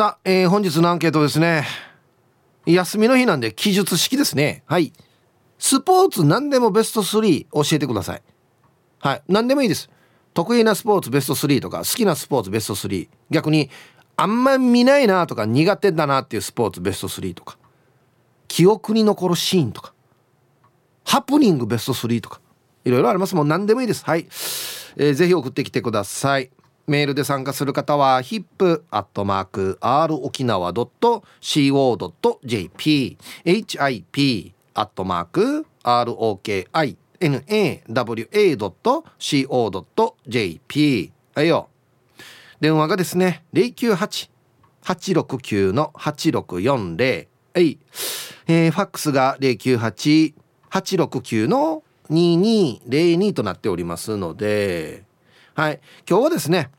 さあ、えー、本日のアンケートですね。休みの日なんで記述式ですね。はい。スポーツ何でもベスト3教えてください。はい。何でもいいです。得意なスポーツベスト3とか好きなスポーツベスト3逆にあんま見ないなとか苦手だなっていうスポーツベスト3とか。記憶に残るシーンとか。ハプニングベスト3とか。いろいろあります。もん何でもいいです。はい、えー、ぜひ送ってきてください。メールで参加する方は hip.r 沖縄 .co.jp hip アットマーク ROKINAWA.co.jp はいよ。電話がですね098-869の8640はい、えー、ファックスが098-869の2202となっておりますので。はい。今日はですね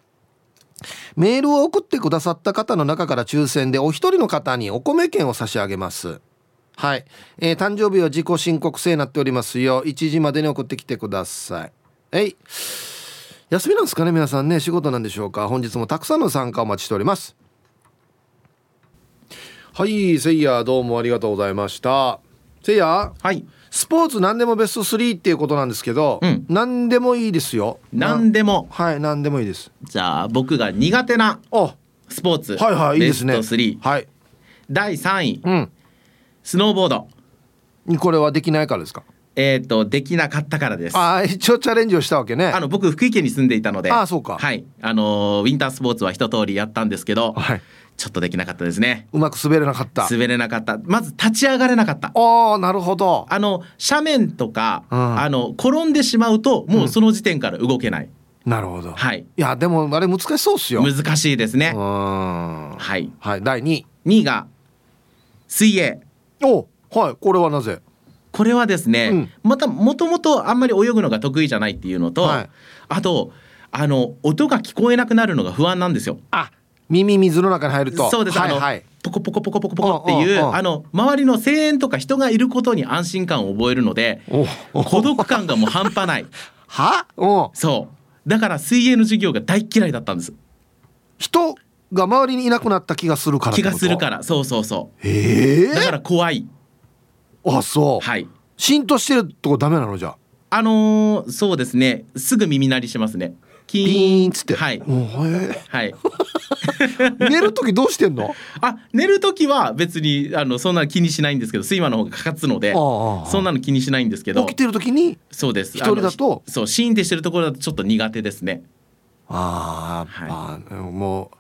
メールを送ってくださった方の中から抽選でお一人の方にお米券を差し上げます。はい、えー、誕生日は自己申告制になっておりますよ。1時までに送ってきてください。はい。休みなんですかね皆さんね。仕事なんでしょうか。本日もたくさんの参加お待ちしております。はい。せいやどうもありがとうございました。せいや。はい。スポーツ何でもベスト3っていうことなんですけど、うん、何でもいいですよ。何でも。はい何でもいいです。じゃあ僕が苦手なスポーツ。はいはいいいですね。ベスト3はい。第3位、うん、スノーボード。これはできないからですか？えっ、ー、とできなかったからです。あ一応チャレンジをしたわけね。あの僕福井県に住んでいたので。あそうか。はい。あのウィンタースポーツは一通りやったんですけど、はいちょっとできなかったですね。うまく滑れなかった。滑れなかった。まず立ち上がれなかった。ああなるほど。あの斜面とか、うん、あの転んでしまうともうその時点から動けない、うん、なるほど。はい。いやでもあれ難しそうっすよ。難しいですね。はい。はい第2位2位が水泳。おはいこれはなぜ？これはですね、うん、またもともとあんまり泳ぐのが得意じゃないっていうのと、はい、あとあの音が聞こえなくなるのが不安なんですよ。あ耳水の中に入ると。そうです、はいはい、ポコポコポコポコポコっていうあの周りの声援とか人がいることに安心感を覚えるので孤独感がもう半端ない。は？そう。だから水泳の授業が大嫌いだったんです。人が周りにいなくなった気がするから気がするから。そうそうそう。へえだから怖い。あそう。はい。浸透してるとこダメなのじゃあのー、そうですね。すぐ耳鳴りしますねキーンっつって。はい。はい。寝る時どうしてんの？あ寝る時は別にあのそんな気にしないんですけど睡魔の方がかかつのでそんなの気にしないんですけど。起きてる時に？そうです。一人だとそうシーンってしてるところだとちょっと苦手ですね。ああ、はい、もう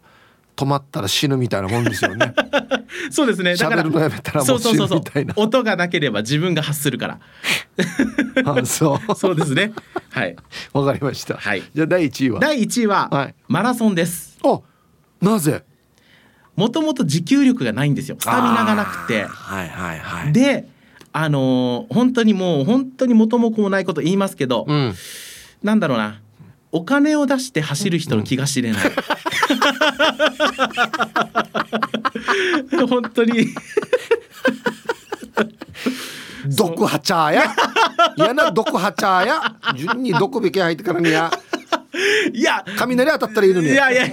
止まったら死ぬみたいなもんですよね。そうですね。だから喋るのやめたらもう死ぬみたいな。音がなければ自分が発するから。あそう。そうですね。はい。わかりました。はい。じゃあ第一位は？第一位は、はい、マラソンです。あなぜ？もともと持久力がないんですよ。スタミナがなくて。はいはいはい。であのー、本当にもう本当に元も子もないこと言いますけど、うん、なんだろうな。お金を出して走る人の気が知れない、うん、本当に。毒ハチャーや。やな毒ハチャーや。順に毒引き入ってからにや。いや。雷当たったらいいのにいやいや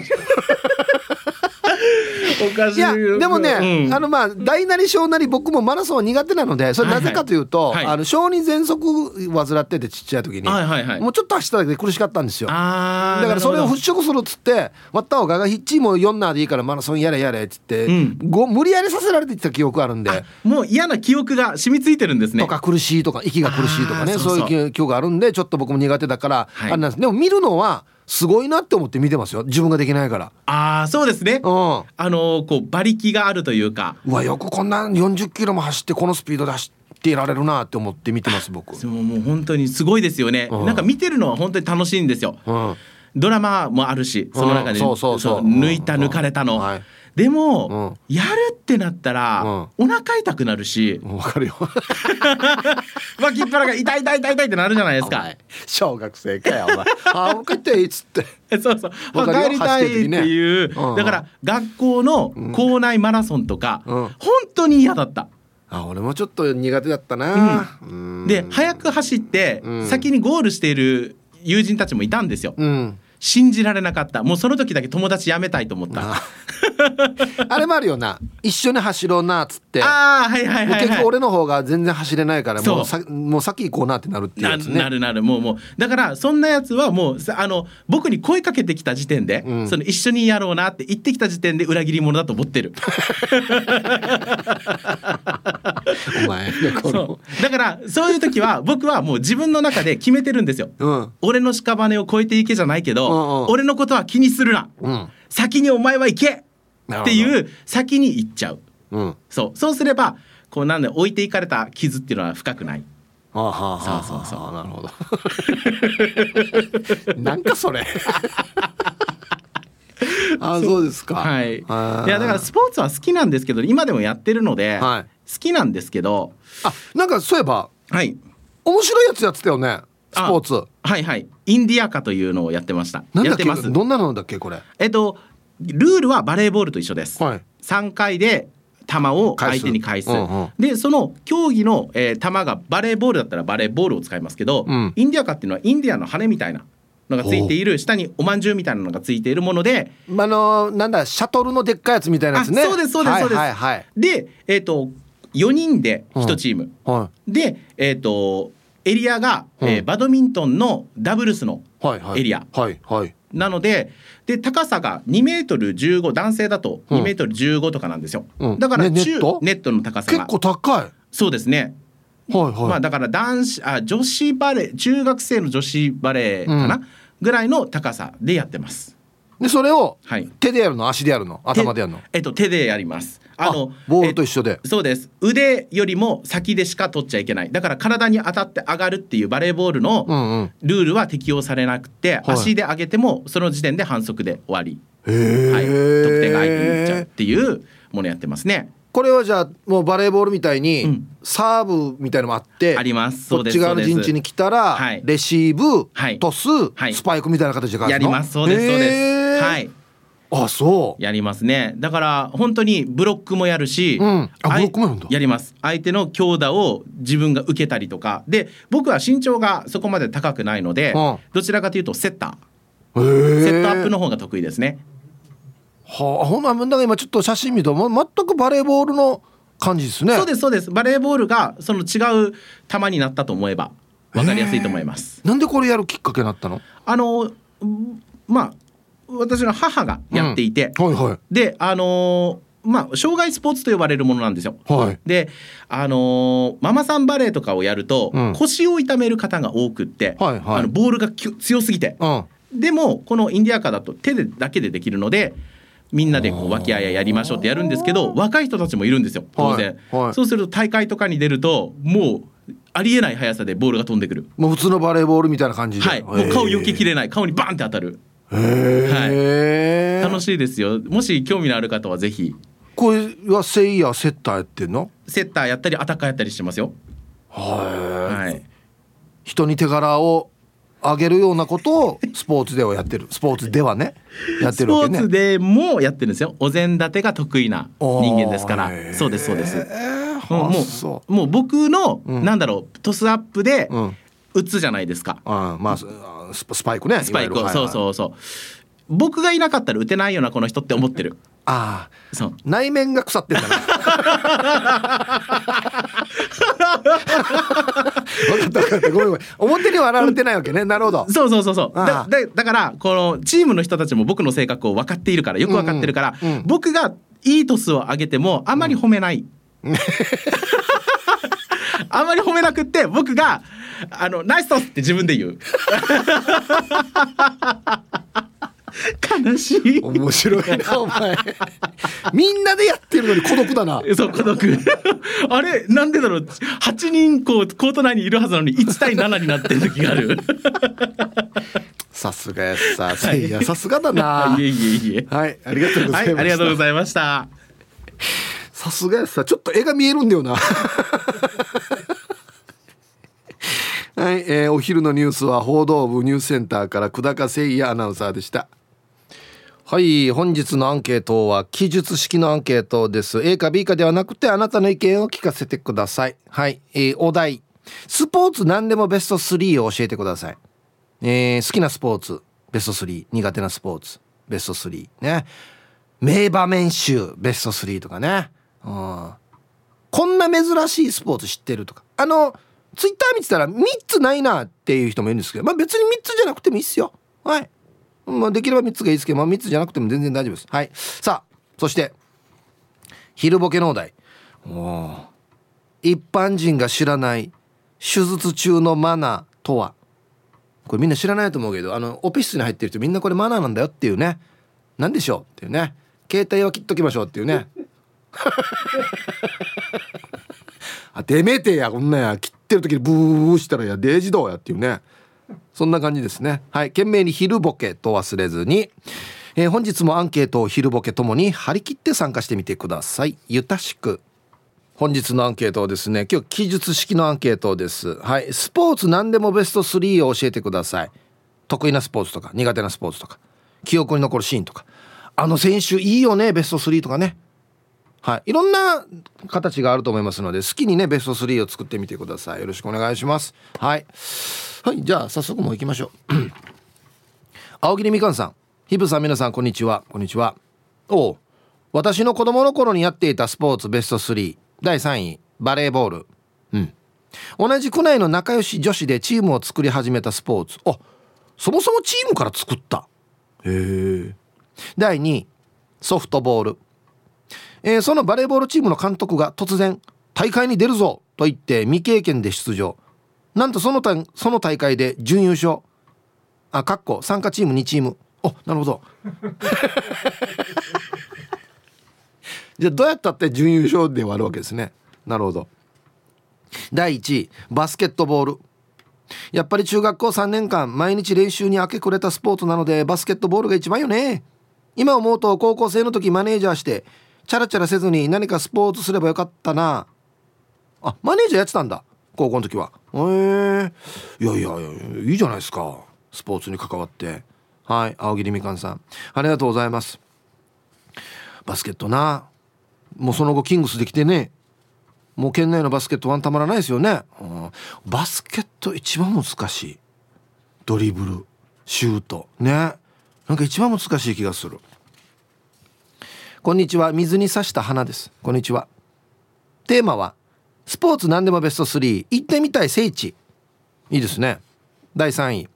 いいやでもね、うん、あのまあ大なり小なり僕もマラソンは苦手なのでそれなぜかというと、はい。はい、あの小児喘息患っててちっちゃい時に、はいはいはい、もうちょっと走っただけで苦しかったんですよ。だからそれを払拭するっつって「わったおががヒッチも4なでいいからマラソンやれやれ」っつって、うん、ご無理やりさせられてた記憶あるんでもう嫌な記憶が染みついてるんですね。とか苦しいとか息が苦しいとかねそういう記憶があるんでちょっと僕も苦手だから、はい、あれなんです。でも見るのはすごいなって思って見てますよ。自分ができないから。ああそうですね、うん、あのこう馬力があるというか。うわよくこんな40キロも走ってこのスピードで走っていられるなって思って見てます僕。でももう本当にすごいですよね、うん、なんか見てるのは本当に楽しいんですよ、うん、ドラマもあるしその中で、そうそうそう。抜いた抜かれたの、はいでも、うん、やるってなったら、うん、お腹痛くなるし。わかるよ。脇っ腹が痛い痛い痛い痛いってなるじゃないですか。小学生かよお前。あもう帰っていいっつって。そうそう。帰りたいっていう、ね。うん、だから学校の校内マラソンとか、うん、本当に嫌だった。あ俺もちょっと苦手だったな、うん、で早く走って、先にゴールしている友人たちもいたんですよ、信じられなかった。もうその時だけ友達辞めたいと思った。あ あれもあるよな。一緒に走ろうなっつって。ああはいはいはい、はい、結構俺の方が全然走れないからもうそさもう先行こうなってなるっていうなやつねなるなるもうもう。だからそんなやつはもうさあの僕に声かけてきた時点で、うん。その一緒にやろうなって言ってきた時点で裏切り者だと思ってる。お前こそのう。だからそういう時は僕はもう自分の中で決めてるんですよ。うん。俺の屍を越えていけじゃないけど、俺のことは気にするな。うん。先にお前は行け。っていう先に行っちゃう。うん。そう。そうすればこうなんで置いていかれた傷っていうのは深くない。あはあはあはあそうそうそう。なるほど。なんかそれ。あそう。ですか。はい。いやだからスポーツは好きなんですけど今でもやってるので、はい。好きなんですけどあなんかそういえばはい。面白いやつやってたよねスポーツ。はいはいインディアカというのをやってました。やってます。どんなのだっけこれ？えっとルールはバレーボールと一緒です、はい。3回で球を相手に返す。うんうん。でその競技の、えー球がバレーボールだったらバレーボールを使いますけど、うん。インディアカっていうのはインディアンの羽みたいなのがついている下におまんじゅうみたいなのがついているものであのなんだシャトルのでっかいやつみたいなやつね。あそうですそうですそうです。はいはい。はいでえっ、と4人で1チーム、はでえっ、とエリアが、えーうんバドミントンのダブルスのエリア。はいはい。なのでで高さが2メートル15男性だとうん。2メートル15とかなんですよ、うん。だからね中ネット？ネットの高さが。結構高い。そうですね、はいはい、まあだから男子あ女子バレー中学生の女子バレーかな、うぐらいの高さでやってますでそれをはい。手でやるの？足でやるの？頭でやるの？手えっと手でやります。あのボールと一緒で？そうです。腕よりも先でしか取っちゃいけない。だから体に当たって上がるっていうバレーボールのうんうん。ルールは適用されなくて、はい。足で上げてもその時点で反則で終わり、はい、得点が相手にいっちゃうっていうものやってますね。これはじゃあもうバレーボールみたいに、うん。サーブみたいのもあってあります。そうですこっち側の陣地に来たら、はい。レシーブ、はい。トス、はい。スパイクみたいな形でやります。そうですそうですはい。あそう。やりますね。だから本当にブロックもやるし、うん。あブロックもやるんだ。やります。相手の強打を自分が受けたりとか。で僕は身長がそこまで高くないので、うん。どちらかというとセッタへー。えセットアップの方が得意ですね。はあほんか今ちょっと写真見るとま全くバレーボールの感じですね。そうですそうです。バレーボールがその違う球になったと思えば分かりやすいと思います。なんでこれやるきっかけになったの？あのうんまあ私の母がやっていて、はいはい。であのーまあ障害スポーツと呼ばれるものなんですよ。はい。であのーママさんバレーとかをやると、うん。腰を痛める方が多くって、はいはい。あのボールが強すぎて、うん。でもこのインディアカだと手でだけでできるのでみんなでこう和気あいあいやりましょうってやるんですけど若い人たちもいるんですよ当然、はい。はいそうすると大会とかに出るともうありえない速さでボールが飛んでくる。もう普通のバレーボールみたいな感じで。はい。もう顔避けきれない。顔にバンって当たるへえ、楽しいですよ。もし興味のある方はぜひ。これはセイヤーセッターやってんの？セッターやったりアタッカーやったりしてますよ。はい。はい。人に手柄をあげるようなことをスポーツではやってる。スポーツではね。やってスポーツるわけねでもやってるんですよ。お膳立てが得意な人間ですから。そうですそうです。えー。もう。もう僕の、うん。なんだろうトスアップでうん。打つじゃないですか、あーまあススパイクね。スパイクを、いわゆるそうそうそう。僕がいなかったら打てないよなこの人って思ってる。ああ。そう。内面が腐ってんだな。分かった分かった。ごめんごめん。表には現れてないわけね。なるほど。そうそうそうそう。だああ。だだからこのチームの人たちも僕の性格を分かっているからよく分かってるから、うん。うん。僕がいいトスを上げてもあまり褒めない、あまり褒めなくって僕が「あのナイストス!」って自分で言う。悲しい。面白いなお前。みんなでやってるのに孤独だな。そう孤独。あれなんでだろう。8人こうコート内にいるはずなのに1対7になってる時がある。さすがやさ。せい。やさすがだな。いえいえいえ。はいありがとうございました、はいありがとうございました。さすがやさ。ちょっと絵が見えるんだよなはい、えーお昼のニュースは報道部ニュースセンターから久高誠也アナウンサーでした。はい本日のアンケートは記述式のアンケートです。A か B かではなくてあなたの意見を聞かせてください。はい、えーお題。スポーツ何でもベスト3を教えてください。えー好きなスポーツベスト3苦手なスポーツベスト3ね。名場面集ベスト3とかね、うん、こんな珍しいスポーツ知ってるとか。あのツイッター見てたら3つないなっていう人もいるんですけどまあ別に3つじゃなくてもいいっすよ。はい。まあできれば3つがいいですけど、まあ、3つじゃなくても全然大丈夫です。はい。さあそして昼ボケのお題。一般人が知らない手術中のマナーとは？これみんな知らないと思うけどあのオペ室に入ってる人みんなこれマナーなんだよっていうね。何でしょうっていうね。携帯は切っときましょうっていうね。あてめてやこんなや。切ってる時にブーしたらやデージどうやっていうね。そんな感じですね。はい。懸命に昼ボケと忘れずに、えー、本日もアンケートを昼ボケともに張り切って参加してみてください。ゆたしく。本日のアンケートをですね今日記述式のアンケートです。はい。スポーツ何でもベスト3を教えてください。得意なスポーツとか苦手なスポーツとか記憶に残るシーンとか。あの選手いいよねベスト3とかね。はい。いろんな形があると思いますので好きにねベスト3を作ってみてください。よろしくお願いします。はい。はいじゃあ早速もう行きましょう。青桐みかんさん。ひぶさん皆さんこんにちは。こんにちは。お私の子供の頃にやっていたスポーツベスト3第3位バレーボール。うん。同じ区内の仲良し女子でチームを作り始めたスポーツ。あそもそもチームから作った。へえ第2位ソフトボール、えー、そのバレーボールチームの監督が突然大会に出るぞと言って未経験で出場。なんとそのその大会で準優勝。あかっこ参加チーム2チーム。おなるほど。じゃあどうやったって準優勝で終わるわけですね。なるほど。第1位バスケットボール。やっぱり中学校3年間毎日練習に明け暮れたスポーツなのでバスケットボールが一番よね。今思うと高校生の時マネージャーしてチャラチャラせずに何かスポーツすればよかったな。あマネージャーやってたんだ高校の時は。へえー、いやいやいやいいじゃないですか。スポーツに関わって。はい青桐みかんさん。ありがとうございます。バスケットな。もうその後キングスできてね。もう県内のバスケットワンたまらないですよね、うん、バスケット一番難しい。ドリブルシュート。ね。なんか一番難しい気がする。こんにちは。水に刺した花です。こんにちは。テーマはスポーツ何でもベスト3行ってみたい聖地。いいですね。第3位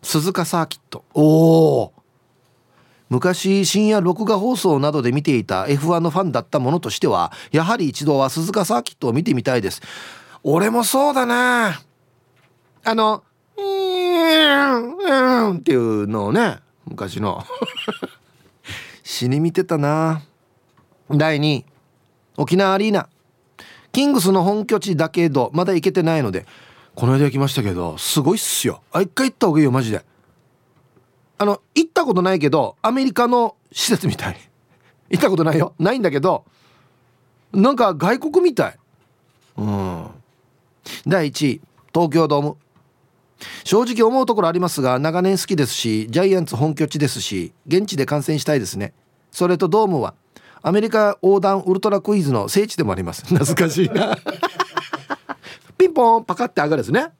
鈴鹿サーキット。おお昔深夜録画放送などで見ていた F1 のファンだったものとしてはやはり一度は鈴鹿サーキットを見てみたいです。俺もそうだな。あの「うーんうん」っていうのをね昔の。死に見てたな。第2位沖縄アリーナ。キングスの本拠地だけどまだ行けてないのでこの間行きましたけどすごいっすよ。あ一回行った方がいいよマジで。あの行ったことないけどアメリカの施設みたい 行ったことないよ。ないんだけどなんか外国みたい。うん。第1位東京ドーム。正直思うところありますが長年好きですしジャイアンツ本拠地ですし現地で観戦したいですね。それとドームはアメリカ横断ウルトラクイズの聖地でもあります。懐かしいな。ピンポンパカって上がるですね。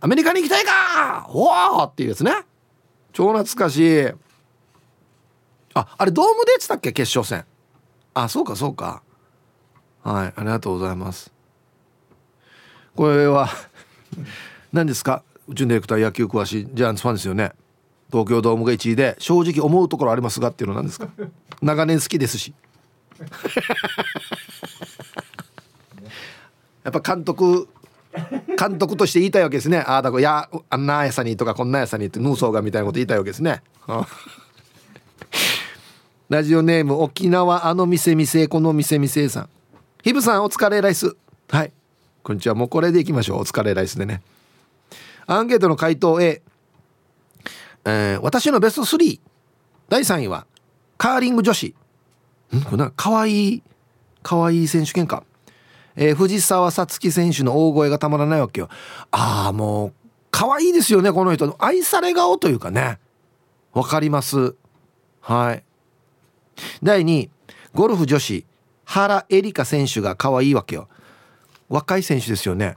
アメリカに行きたいか！おおっていうやつね。超懐かしい。ああれドームでやってたっけ？決勝戦。あそうかそうか。はいありがとうございます。これは何ですか？宇宙ディレクター野球詳しいジャイアンツファンですよね。東京ドームが1位で正直思うところありますがっていうのは何ですか？長年好きですし。やっぱ監督監督として言いたいわけですね。ああだこやあんなやさにとかこんなやさにってヌーソーがみたいなこと言いたいわけですね。ラジオネーム沖縄あの店店この店店さん。ヒブさんお疲れライス。はい。こんにちは。もうこれでいきましょう。お疲れライスでね。アンケートの回答 A、えー、私のベスト3第3位はカーリング女子。ん？これなんかかわいいかわいい選手権かえー、藤沢さつき選手の大声がたまらないわけよ。ああもう可愛いですよねこの人。愛され顔というかね。わかります。はい。第2位ゴルフ女子原恵梨香選手が可愛いわけよ。若い選手ですよね。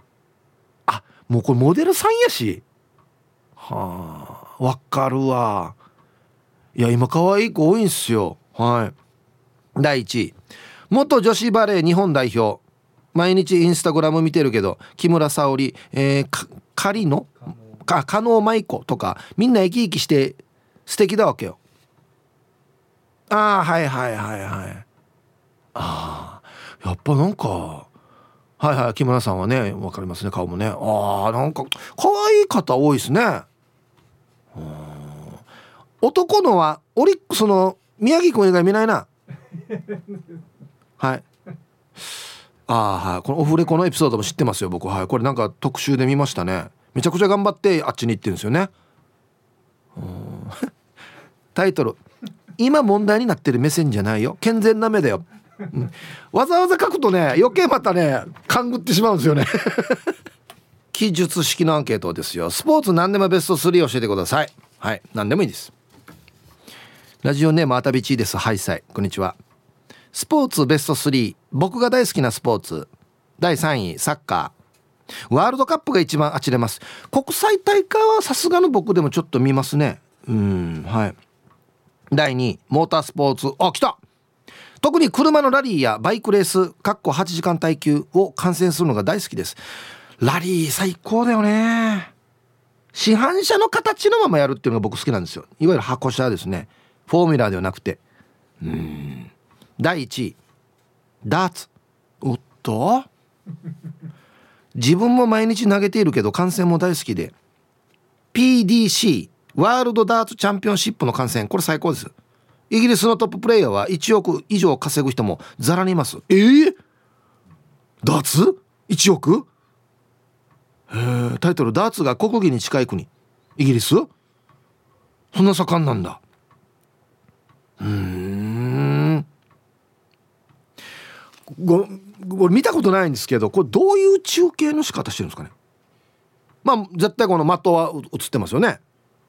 あもうこれモデルさんやし。はあ。わかるわ。いや今可愛い子多いんすよ。はい。第1位元女子バレー日本代表。毎日インスタグラム見てるけど木村沙織、えー、仮のか加納舞子とかみんな生き生きして素敵だわけよ。ああはいはいはいはい。ああやっぱなんかはいはい木村さんはね分かりますね顔もね。ああなんか可愛い方多いですね。男のはオリックスの宮城君以外見ないな。はい。ああはい。このオフレコのエピソードも知ってますよ僕。はい。これなんか特集で見ましたね。めちゃくちゃ頑張ってあっちに行ってるんですよね。タイトル。今問題になってる目線じゃないよ。健全な目だよ、うん、わざわざ書くとね余計またね勘ぐってしまうんですよね。記述式のアンケートですよ。スポーツ何でもベスト3教えてください。はい。何でもいいです。ラジオネームあたびちです。ハイサイ。こんにちは。スポーツベスト3僕が大好きなスポーツ。第3位サッカー。ワールドカップが一番あちれます。国際大会はさすがの僕でもちょっと見ますね。うん。はい。第2位モータースポーツ。あ来た。特に車のラリーやバイクレースかっこ8時間耐久を観戦するのが大好きです。ラリー最高だよね。市販車の形のままやるっていうのが僕好きなんですよ。いわゆる箱車ですね。フォーミュラーではなくて。うん。第1位。ダーツ。おっと。自分も毎日投げているけど観戦も大好きで。PDC ワールドダーツチャンピオンシップの観戦。これ最高です。イギリスのトッププレイヤーは1億以上稼ぐ人もざらにいます。えー、ダーツ ?1 億？タイトル「ダーツが国技に近い国」イギリス？そんな盛んなんだ。うん。ごこれ見たことないんですけどこれどういう中継の仕方してるんですかね？まあ絶対この的は映ってますよね。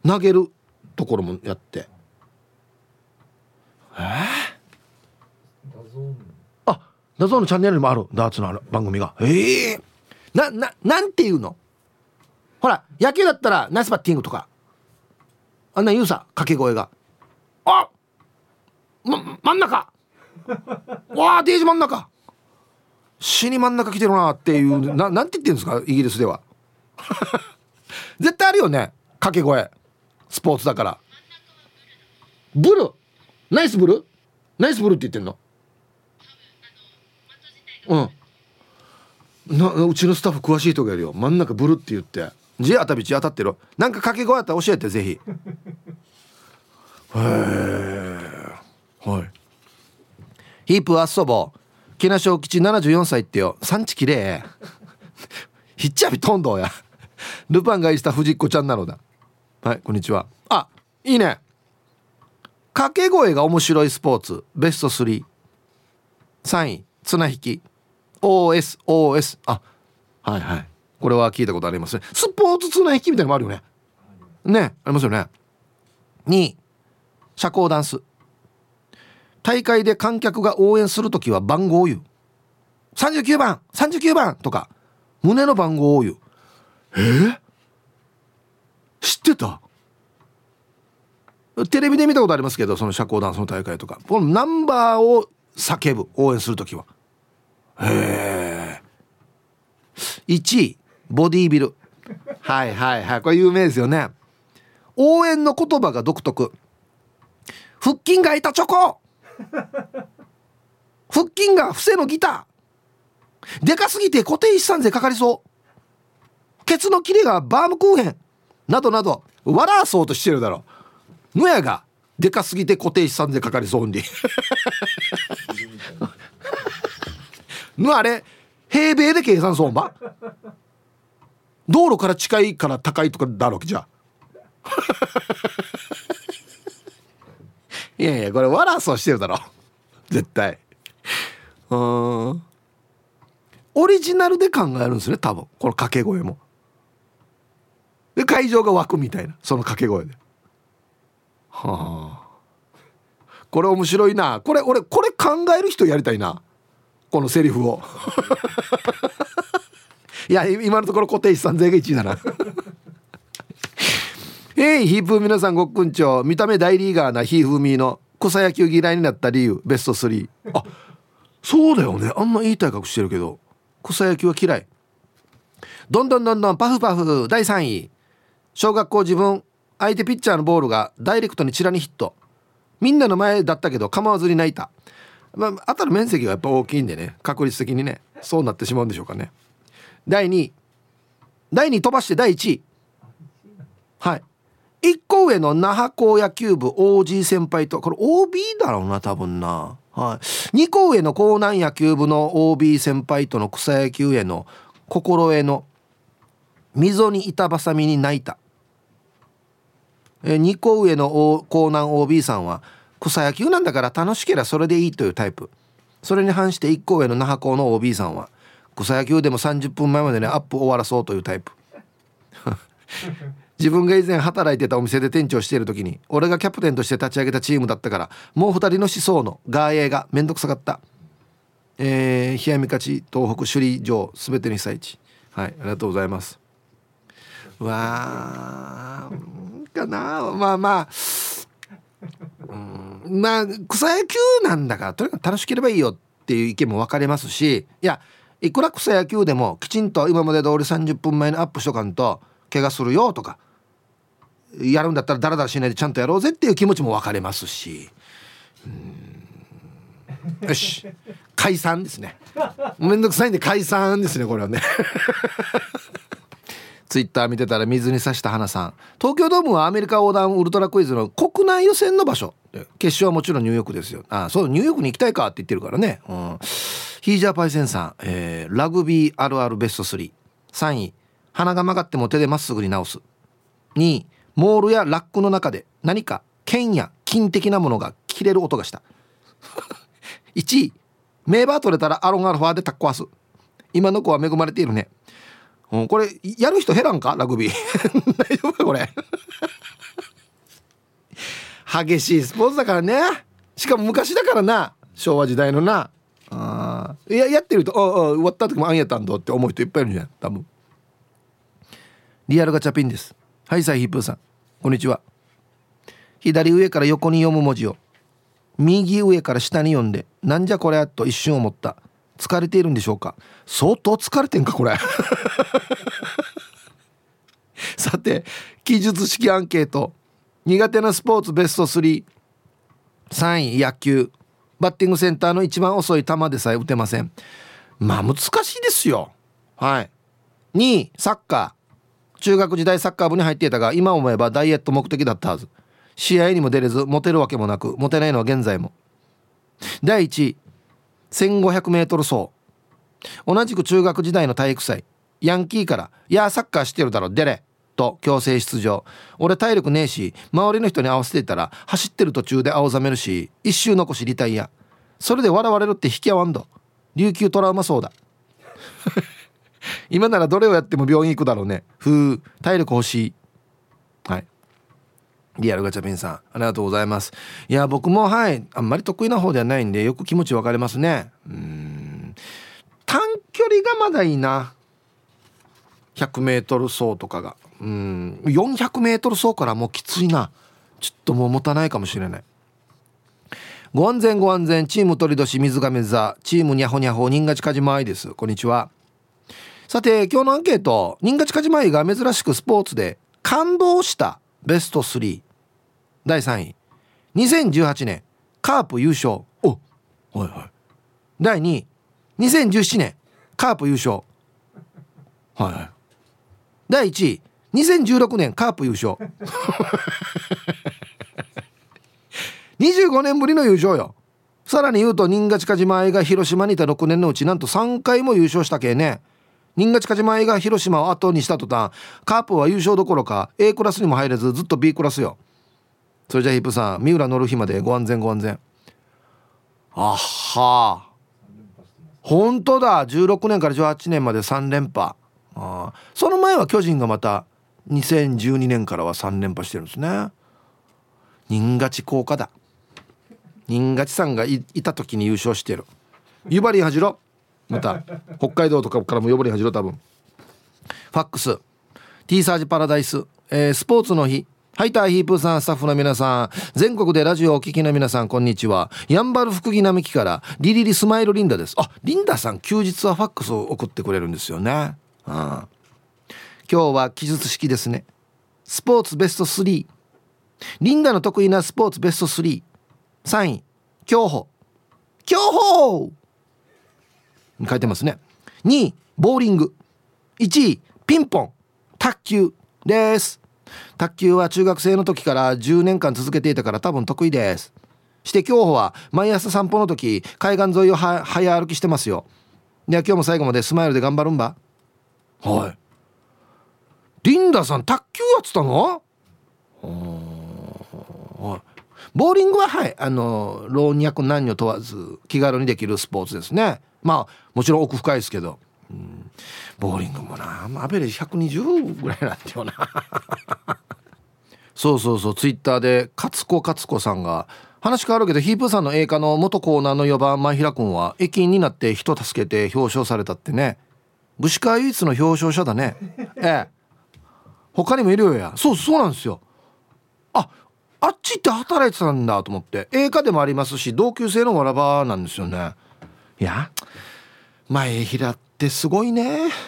投げるところもやって。えー、あダゾーンのチャンネルにもある。ダーツの番組が。ええー、なななんていうの？ほら野球だったらナイスバッティングとか。あんな言うさ掛け声が。あま真ん中。わあデージ真ん中。死に真ん中来てるなっていうななんて言ってるんですかイギリスでは。絶対あるよね掛け声。スポーツだから。ブル。ナイスブル。ナイスブルって言ってんの。うん。なうちのスタッフ詳しいとこやるよ。真ん中ブルって言って。字あたびち当たってるなんか掛け声あったら教えてぜひ。へえ。はい。ヒープあっそぼ。木梨小吉74歳ってよ。産地きれい。ひっちゃびとんどや。ルパンがいした藤子ちゃんなのだ。はいこんにちは。あいいね。掛け声が面白いスポーツ。ベスト33位綱引き。OSOS あはいはい。これは聞いたことありますね。スポーツ綱引きみたいなのもあるよね。ねありますよね。2社交ダンス。大会で観客が応援する時は番号を言う。39番39番とか胸の番号を言う。え？ー、知ってた？テレビで見たことありますけどその社交ダンスの大会とか。このナンバーを叫ぶ応援する時は。へえ1位ボディービル。はいはいはい。これ有名ですよね。応援の言葉が独特。腹筋がいたチョコ。腹筋が伏せのギター。でかすぎて固定資産税かかりそう。ケツの切れがバームクーヘン。などなど。笑わそうとしてるだろう。のやがでかすぎて固定資産税かかりそうに。のあれ平米で計算そうば道路から近いから高いとかだろうじゃ いやいやこれワラスをしてるだろ。絶対。うんオリジナルで考えるんですね多分。この掛け声も。で会場が湧くみたいな。その掛け声で。はあ。これ面白いな。これ俺これ考える人やりたいな。このセリフを いや今のところ固定資産税が1位だなヘイヒープー皆さんごっくんちょ見た目大リーガーなヒーフーミーの草野球嫌いになった理由ベスト3あそうだよね。あんま言いたい隠してるけど。草野球は嫌い。どんどんどんどんパフパフ第3位。小学校自分相手ピッチャーのボールがダイレクトにチラにヒット。みんなの前だったけど構わずに泣いた。まあ当たる面積がやっぱ大きいんでね確率的にねそうなってしまうんでしょうかね第2位第2位飛ばして第1位はい。1個上の那覇高野球部 OG 先輩とこれ OB だろうな多分な。はい。2個上の江南野球部の OB 先輩との草野球への心得の溝に板挟みに泣いた。え2個上の江南 OB さんは草野球なんだから楽しければそれでいいというタイプ。それに反して1個上の那覇校の OB さんは草野球でも30分前までねアップ終わらそうというタイプ。自分が以前働いてたお店で店長している時に俺がキャプテンとして立ち上げたチームだったからもう2人の思想のガーエーがめんどくさかった。えー、冷やみ勝ち東北首里城すべての被災地。はいありがとうございます。わーかな。まあまあうんまあ草野球なんだからとにかく楽しければいいよっていう意見も分かれますしいやいくら草野球でもきちんと今まで通り30分前にアップしとかんと怪我するよとかやるんだったらダラダラしないでちゃんとやろうぜっていう気持ちも分かれますし。よし。解散ですね。めんどくさいんで解散ですねこれはね。ツイッター見てたら水に刺した花さん。東京ドームはアメリカ横断ウルトラクイズの国内予選の場所。決勝はもちろんニューヨークですよ。あそうニューヨークに行きたいかって言ってるからね、うん、ヒージャーパイセンさん、えー、ラグビーあるあるベスト33位鼻が曲がっても手でまっすぐに直す。2位モールやラックの中で何か剣や金的なものが切れる音がした。1位名バー取れたらアロンアルファでタッコワす。今の子は恵まれているね。うん、これやる人減らんか？ラグビー。大丈夫かこれ？激しいスポーツだからね。しかも昔だからな。昭和時代のな。あいややってるとああ終わった時もあんやったんだって思う人いっぱいいるじゃん。多分。リアルガチャピンです。はいサイヒップーさん。こんにちは。左上から横に読む文字を。右上から下に読んでなんじゃこれと一瞬思った。疲れているんでしょうか。相当疲れてんかこれ。さて記述式アンケート。苦手なスポーツベスト33位野球。バッティングセンターの一番遅い球でさえ打てません。まあ難しいですよ。はい。2位サッカー。中学時代サッカー部に入っていたが今思えばダイエット目的だったはず。試合にも出れずモテるわけもなくモテないのは現在も。第1位 1500m 走。同じく中学時代の体育祭。ヤンキーから「いやサッカーしてるだろ。出れ」と強制出場。俺体力ねえし周りの人に合わせてたら走ってる途中で青ざめるし一周残しリタイア。それで笑われるって引き合わんど。琉球トラウマそうだ。今ならどれをやっても病院行くだろうね。ふう体力欲しい。はい。リアルガチャピンさんありがとうございます。いや僕もはいあんまり得意な方ではないんでよく気持ち分かれますね。うん。短距離がまだいいな。100m 走とかが。うん。400m 走からもうきついな。ちょっともう持たないかもしれない。ご安全ご安全。チーム鳥年水亀座。チームにゃほにゃほ人勝ちかじまいです。こんにちは。さて今日のアンケート。人勝ちかじまいが珍しくスポーツで感動したベスト3第3位。2018年カープ優勝。おはいはい。第2位。2017年カープ優勝。はいはい。第1位。2016年カープ優勝。25年ぶりの優勝よ。さらに言うと新勝か島愛が広島にいた6年のうちなんと3回も優勝したけね新勝か島愛が広島を後にした途端カープは優勝どころか A クラスにも入れずずっと B クラスよ。それじゃヒップさん三浦乗る日までご安全ご安全。あは本当だ。16年から18年まで3連覇。ああその前は巨人がまた2012年からは3連覇してるんですね。新勝ち効果だ。新勝ちさんがいた時に優勝してる。湯張りはじろまた北海道とかからも呼ばれはじろ多分。ファックス。T サージパラダイス、えー、スポーツの日。ハイターヒープーさんスタッフの皆さん。全国でラジオをお聞きの皆さんこんにちは。やんばる福木並木からリリリスマイルリンダです。あリンダさん休日はファックスを送ってくれるんですよね。うん今日は記述式ですね。スポーツベスト3リンダの得意なスポーツベスト33位競歩。競歩!書いてますね。2位ボーリング。1位ピンポン。卓球です。卓球は中学生の時から10年間続けていたから多分得意です。して競歩は毎朝散歩の時海岸沿いを早歩きしてますよ。では今日も最後までスマイルで頑張るんば。はい。リンダさん卓球やってたの？ボーリングははいあの老若男女問わず気軽にできるスポーツですね。まあもちろん奥深いですけど、うん、ボーリングもなアベレージ120ぐらいなんだよな。そうそうそう。ツイッターで勝子勝子さんが話変わるけどヒープーさんの映画の元コーナーの4番前平君は駅員になって人助けて表彰されたってね。武士川唯一の表彰者だね。ええ他にもいるよや。そうそうなんですよ。ああっちって働いてたんだと思って。映画でもありますし同級生のわらばなんですよね。いや前平ってすごいね。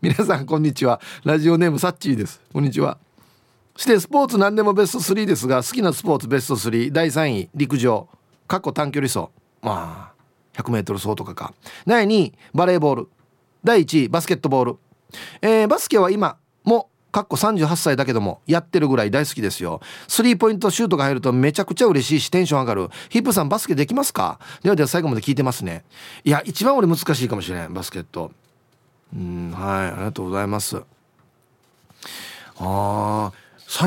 皆さんこんにちは。ラジオネームサッチーです。こんにちは。してスポーツ何でもベスト3ですが好きなスポーツベスト3第3位陸上。過去短距離走。まあ 100m 走とかか。第2位バレーボール。第1位バスケットボール、えー、バスケは今もかっこ38歳だけどもやってるぐらい大好きですよ。スリーポイントシュートが入るとめちゃくちゃ嬉しいしテンション上がる。ヒップさんバスケできますか？ではでは最後まで聞いてますね。いや一番俺難しいかもしれないバスケット。うんはいありがとうございます。ああ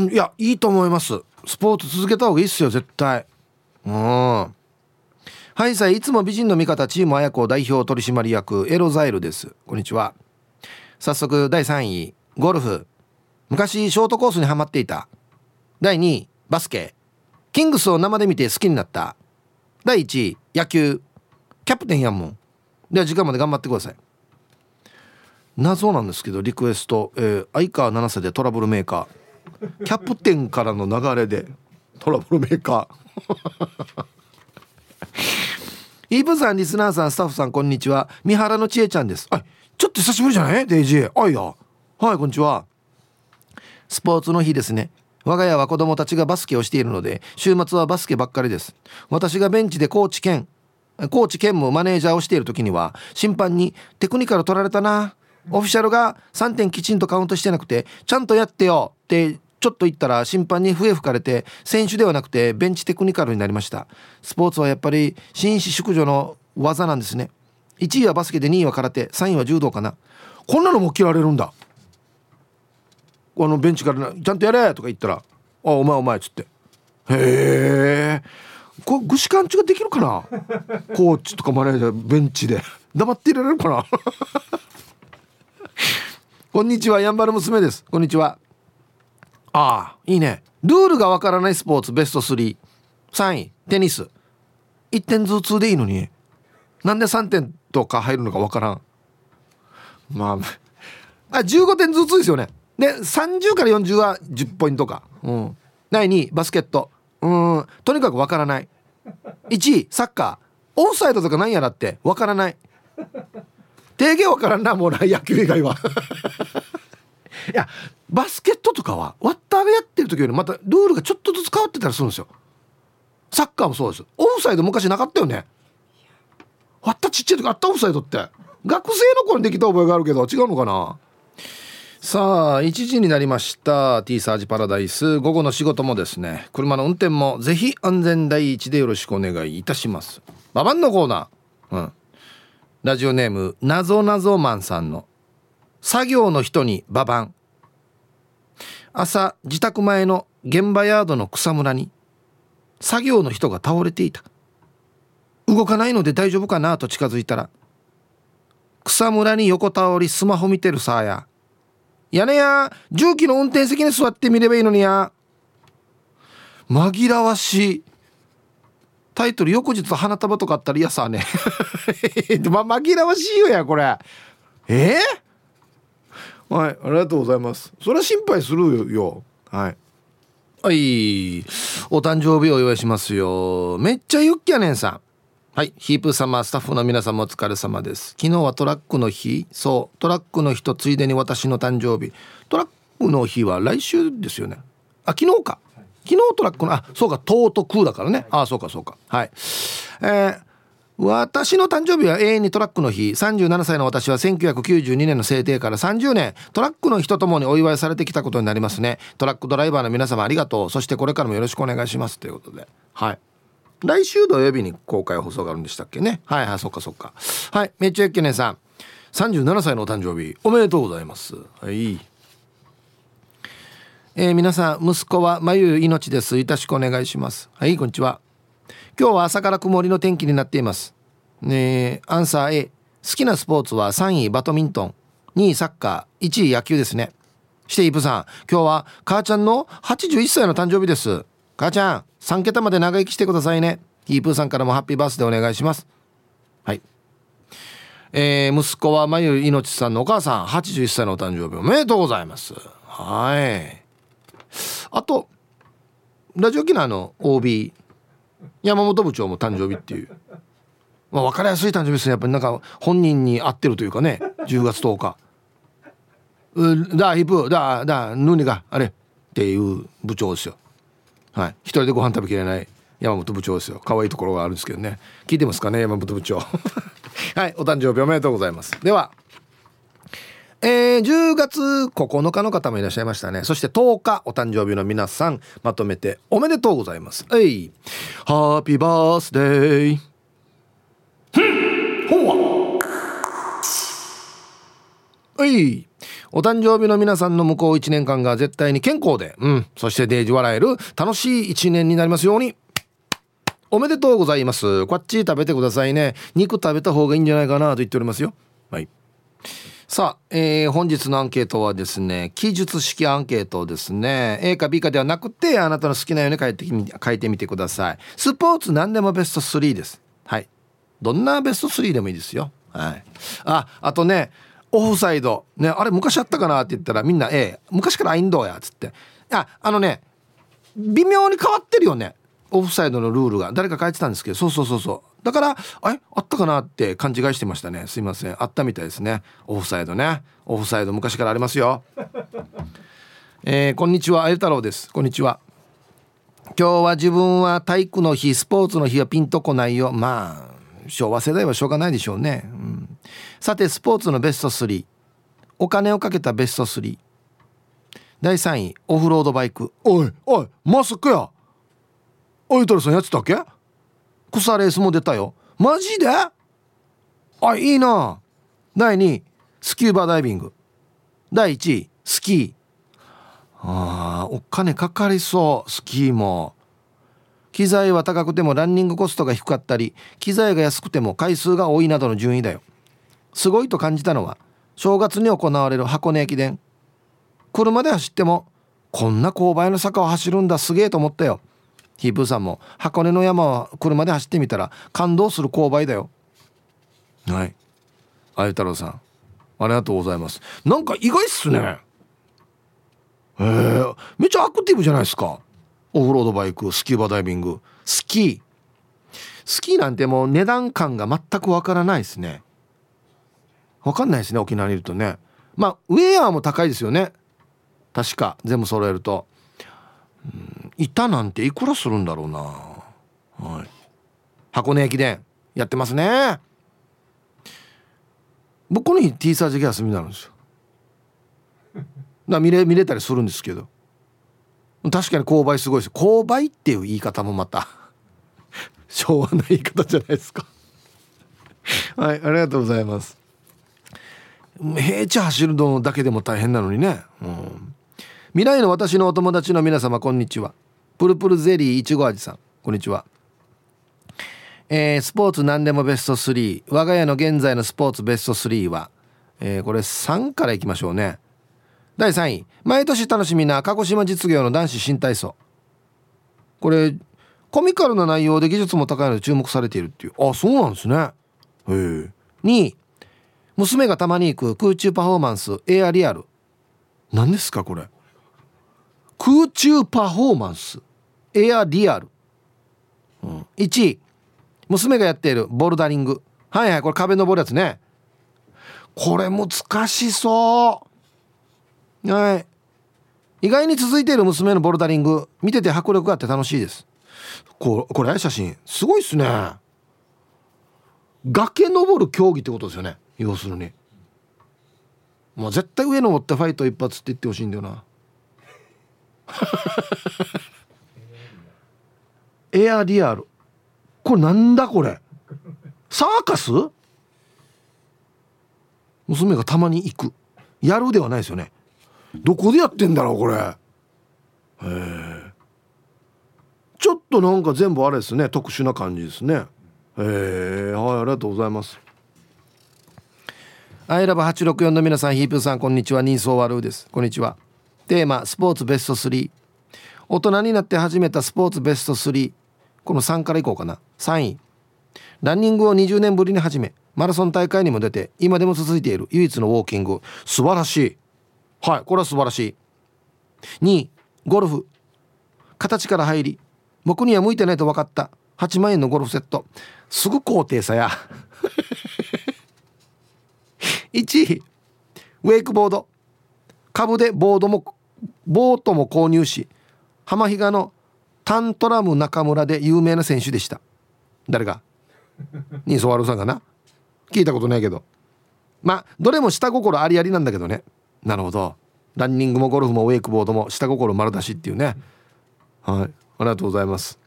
いやいいと思います。スポーツ続けた方がいいっすよ絶対。うん。はいさいいつも美人の味方チーム綾子代表取締役エロザイルです。こんにちは。早速第3位ゴルフ。昔ショートコースにはまっていた。第2位バスケ。キングスを生で見て好きになった。第1位野球。キャプテンやんもん。では時間まで頑張ってください。謎なんですけどリクエスト、えー、相川七瀬でトラブルメーカー。キャプテンからの流れでトラブルメーカー。イーブさんリスナーさんスタッフさんこんにちは。三原の千恵ちゃんです。あちょっと久しぶりじゃない？デイジー。あいや。はいこんにちは。スポーツの日ですね。我が家は子供たちがバスケをしているので週末はバスケばっかりです。私がベンチでコーチ兼コーチ兼務マネージャーをしている時には審判にテクニカル取られたな。オフィシャルが3点きちんとカウントしてなくてちゃんとやってよってちょっと言ったら審判に笛吹かれて選手ではなくてベンチテクニカルになりました。スポーツはやっぱり紳士淑女の技なんですね。1位はバスケで2位は空手3位は柔道かな。こんなのも切られるんだ。あのベンチからちゃんとやれとか言ったら「あお前お前」っつって。へえ。これ具志堅地ができるかな？コーチとかマネージャーベンチで。黙っていられるかな？こんにちはやんばる娘です。こんにちは。ああいいね。ルールがわからないスポーツベスト33位テニス。1点ずつでいいのに。なんで3点とか入るのかわからん。まああ15点ずつですよね。で30から40は10ポイントか、うん、第2位バスケット。うん。とにかくわからない。1位サッカー。オフサイドとか何やらってわからない。定義わからんなもうな野球以外は。いやバスケットとかはワッターがやってる時よりまたルールがちょっとずつ変わってたりするんですよ。サッカーもそうです。オフサイド昔なかったよね。ワッタちっちゃい時あったオフサイドって。学生の頃にできた覚えがあるけど違うのかな。さあ1時になりました。T サージパラダイス。午後の仕事もですね。車の運転もぜひ安全第一でよろしくお願いいたします。ババンのコーナー。うん。ラジオネームなぞなぞマンさんの作業の人にババン。朝自宅前の現場ヤードの草むらに作業の人が倒れていた。動かないので大丈夫かなと近づいたら草むらに横たわりスマホ見てるさあや。やねや重機の運転席に座ってみればいいのにや。紛らわしい。タイトル翌日花束とかあったら嫌さね。ま紛らわしいよやこれ。えー、はいありがとうございます。それは心配するよ。はい。はい。お誕生日お祝いしますよ。めっちゃユッキャネンさん。はい。ヒープ様スタッフの皆様お疲れ様です。昨日はトラックの日。そう。トラックの日とついでに私の誕生日。トラックの日は来週ですよね。あ昨日か。昨日トラックのあそうか。トートクーだからね。あそうかそうか。はい。えー私の誕生日は永遠にトラックの日。37歳の私は1992年の制定から30年。トラックの日とともにお祝いされてきたことになりますね。トラックドライバーの皆様ありがとう。そしてこれからもよろしくお願いしますということで。はい。来週土曜日に公開放送があるんでしたっけね。はいはいそっかそっか。はいめっちゃゆっけねさん。37歳のお誕生日。おめでとうございます。はい。えー、皆さん息子はまゆ命です。いたしくお願いします。はいこんにちは。今日は朝から曇りの天気になっています。ねアンサー A 好きなスポーツは3位バドミントン。2位サッカー。1位野球ですね。してイプさん今日は母ちゃんの81歳の誕生日です。母ちゃん3桁まで長生きしてくださいね。ヒープーさんからもハッピーバースデーお願いします。はい。えー、息子はまゆいのちさんのお母さん81歳のお誕生日。おめでとうございます。はい。あとラジオ機能の OB 山本部長も誕生日っていう。まあ分かりやすい誕生日ですねやっぱり。なんか本人に合ってるというかね10月10日。うだヒップだだヌニがあれっていう部長ですよ。はい。一人でご飯食べきれない山本部長ですよ。可愛いところがあるんですけどね。聞いてますかね山本部長。はい。お誕生日おめでとうございます。では。えー、10月9日の方もいらっしゃいましたね。そして10日お誕生日の皆さんまとめておめでとうございます。えい。ハッピーバースデーほわい。お誕生日の皆さんの向こう1年間が絶対に健康で、うん、そしてデージ笑える楽しい1年になりますように。おめでとうございます。こっち食べてくださいね。肉食べた方がいいんじゃないかなと言っておりますよ。はいさあ、えー、本日のアンケートはですね記述式アンケートですね A か B かではなくてあなたの好きなように書いて書いてみてください。スポーツ何でもベスト3です。はい。どんなベスト3でもいいですよ。はい。ああとねオフサイド。ねあれ昔あったかなって言ったらみんな A 昔からインドやつって。ああのね微妙に変わってるよね。オフサイドのルールが。誰か書いてたんですけど。そうそうそうそう。だからあれ？あったかな？って勘違いしてましたね。すいません。あったみたいですね。オフサイドね。オフサイド昔からありますよ。えー、こんにちは。あゆ太郎です。こんにちは。今日は自分は体育の日スポーツの日はピンとこないよ。まあ昭和世代はしょうがないでしょうね、うん、さてスポーツのベスト3お金をかけたベスト3第3位オフロードバイク。おいおいまさかや。あゆ太郎さんやってたっけ？草レースも出たよ。マジで？あいいな。第2位スキューバダイビング。第1位スキー。あお金かかりそう。スキーも。機材は高くてもランニングコストが低かったり機材が安くても回数が多いなどの順位だよ。すごいと感じたのは正月に行われる箱根駅伝。車で走ってもこんな勾配の坂を走るんだすげえと思ったよ。ヒープーさんも箱根の山は車で走ってみたら感動する勾配だよ。はい。あゆ太郎さん。ありがとうございます。なんか意外っすね。え。ー、めっちゃアクティブじゃないですか。オフロードバイクスキューバダイビング。スキー。スキーなんてもう値段感が全くわからないですね。わかんないですね沖縄にいるとね。まあウェアも高いですよね。確か全部揃えると。板なんていくらするんだろうな。はい。箱根駅伝やってますね。僕この日 T サージ休みになるんですよ。だ見れ 見れたりするんですけど。確かに勾配すごいです。勾配っていう言い方もまた 昭和な言い方じゃないですか。はいありがとうございます。平地走るのだけでも大変なのにね、うん。未来の私のお友達の皆様こんにちは。プルプルゼリーいちご味さん。こんにちは。えー、スポーツ何でもベスト3我が家の現在のスポーツベスト3は、えー、これ3からいきましょうね。第3位。毎年楽しみな鹿児島実業の男子新体操。これコミカルな内容で技術も高いので注目されているっていう。あそうなんですね。へえ2位。娘がたまに行く空中パフォーマンス。エアリアル。何ですかこれ。空中パフォーマンス。エアリアル、うん、1位娘がやっているボルダリング。はいはいこれ壁登るやつね。これ難しそう。はい。意外に続いている娘のボルダリング。見てて迫力があって楽しいです。ここれ写真すごいっすね。崖登る競技ってことですよね。要するに。もう絶対上登ってファイト一発って言ってほしいんだよな。エアリアル。これなんだこれ？サーカス？娘がたまに行く。やるではないですよね。どこでやってんだろうこれ？へえ。ちょっとなんか全部あれですね。特殊な感じですね。へえ。はいありがとうございます。アイラブ864の皆さんヒープさんこんにちは。ニーソーワルーです。こんにちは。テーマスポーツベスト3大人になって始めたスポーツベスト3この3からいこうかな。3位。ランニングを20年ぶりに始めマラソン大会にも出て今でも続いている唯一のウォーキング。素晴らしい。はいこれは素晴らしい。2位。ゴルフ。形から入り僕には向いてないと分かった。8万円のゴルフセット。すぐ高低差や。1位。ウェイクボード。株でボードもボートも購入し浜比嘉のタントラム中村で有名な選手でした。誰が？ニーソワルさんかな。聞いたことないけど。まあどれも下心ありありなんだけどね。なるほど。ランニングもゴルフもウェイクボードも下心丸出しっていうね。はい。ありがとうございます。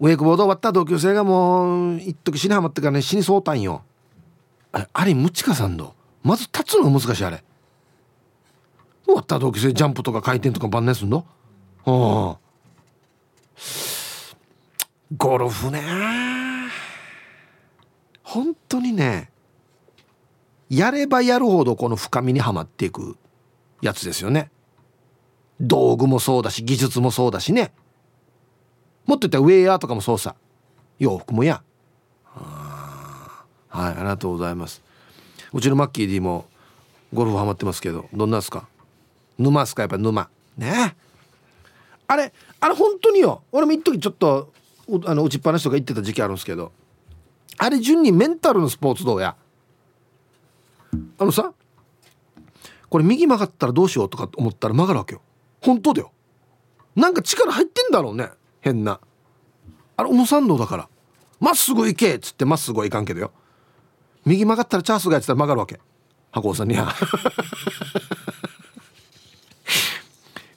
ウェイクボード終わった同級生がもう一時死にはまってからね死にそうたんよ。あれあれムチカさんのまず立つのが難しいあれ。終わった同級生ジャンプとか回転とか晩年すんの？うんゴルフね。本当にねやればやるほどこの深みにはまっていくやつですよね。道具もそうだし技術もそうだしね。もっと言ったらウェアとかもそうさ。洋服もや。はいありがとうございます。うちのマッキー D もゴルフハマってますけどどんなですか？沼っすか？やっぱ沼。ね。あれあれ本当によ。俺も一時ちょっとあの打ちっぱなしとか言ってた時期あるんですけど。あれ順にメンタルのスポーツどうや？あのさこれ右曲がったらどうしようとか思ったら曲がるわけよ。本当だよ。なんか力入ってんだろうね変な。あれ重さんのだから。まっすぐ行けっつってまっすぐはいかんけどよ。右曲がったらチャンスがやってたら曲がるわけ。箱尾さんには。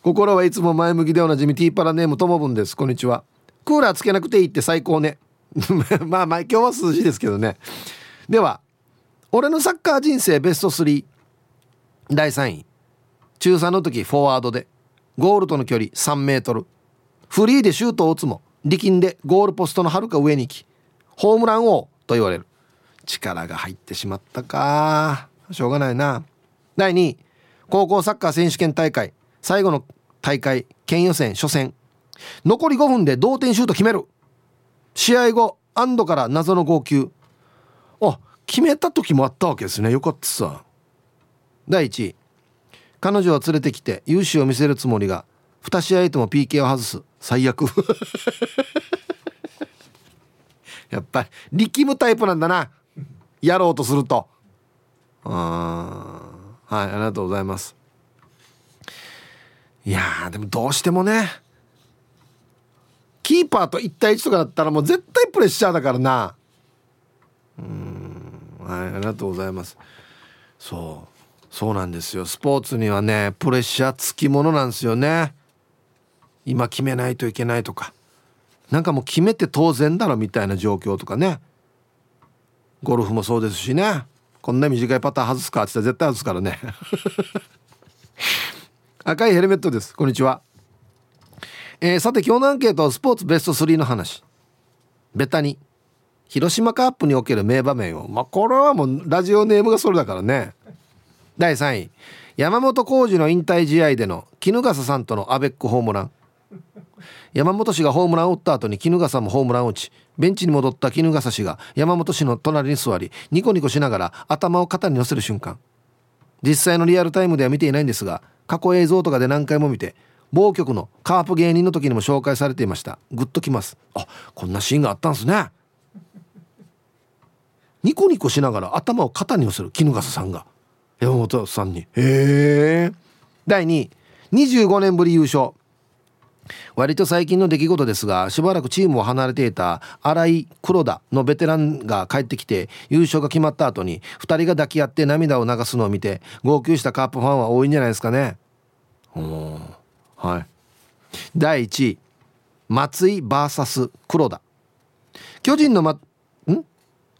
心はいつも前向きでおなじみティーパラネームともぶんです。こんにちは。クーラーつけなくていいって最高ね。まあまあ今日は涼しいですけどね。では俺のサッカー人生ベスト3第3位。中3の時フォワードで。ゴールとの距離3メートル。フリーでシュートを打つも力んでゴールポストのはるか上に行きホームラン王と言われる。力が入ってしまったか。しょうがないな。第2位。高校サッカー選手権大会。最後の大会県予選初戦。残り5分で同点シュート決める。試合後安堵から謎の号泣。あ決めた時もあったわけですね。よかったさ。第1位彼女を連れてきて勇姿を見せるつもりが2試合とも PK を外す。最悪。やっぱり力むタイプなんだな。やろうとすると。あはいありがとうございます。いやでもどうしてもねキーパーと1対1とかだったらもう絶対プレッシャーだからな。うんはいありがとうございます。そうそうなんですよ。スポーツにはねプレッシャーつきものなんですよね。今決めないといけないとか。なんかもう決めて当然だろみたいな状況とかね。ゴルフもそうですしね。こんな短いパターン外すかって言ったら絶対外すからね。赤いヘルメットです。こんにちは。えー、さて今日のアンケートはスポーツベスト3の話。ベタに。広島カップにおける名場面を。まあこれはもうラジオネームがそれだからね。第3位。山本浩二の引退試合での衣笠さんとのアベックホームラン。山本氏がホームランを打った後に衣笠もホームランを打ちベンチに戻った衣笠氏が山本氏の隣に座りニコニコしながら頭を肩に乗せる瞬間。実際のリアルタイムでは見ていないんですが過去映像とかで何回も見て某局のカープ芸人の時にも紹介されていました。グッときます。あこんなシーンがあったんすね。ニコニコしながら頭を肩に寄せる衣笠さんが。山本さんに。へえ第2位。25年ぶり優勝。割と最近の出来事ですがしばらくチームを離れていた新井黒田のベテランが帰ってきて優勝が決まった後に2人が抱き合って涙を流すのを見て号泣したカープファンは多いんじゃないですかね。はい。第1位松井 VS 黒田。巨人の、ま、ん？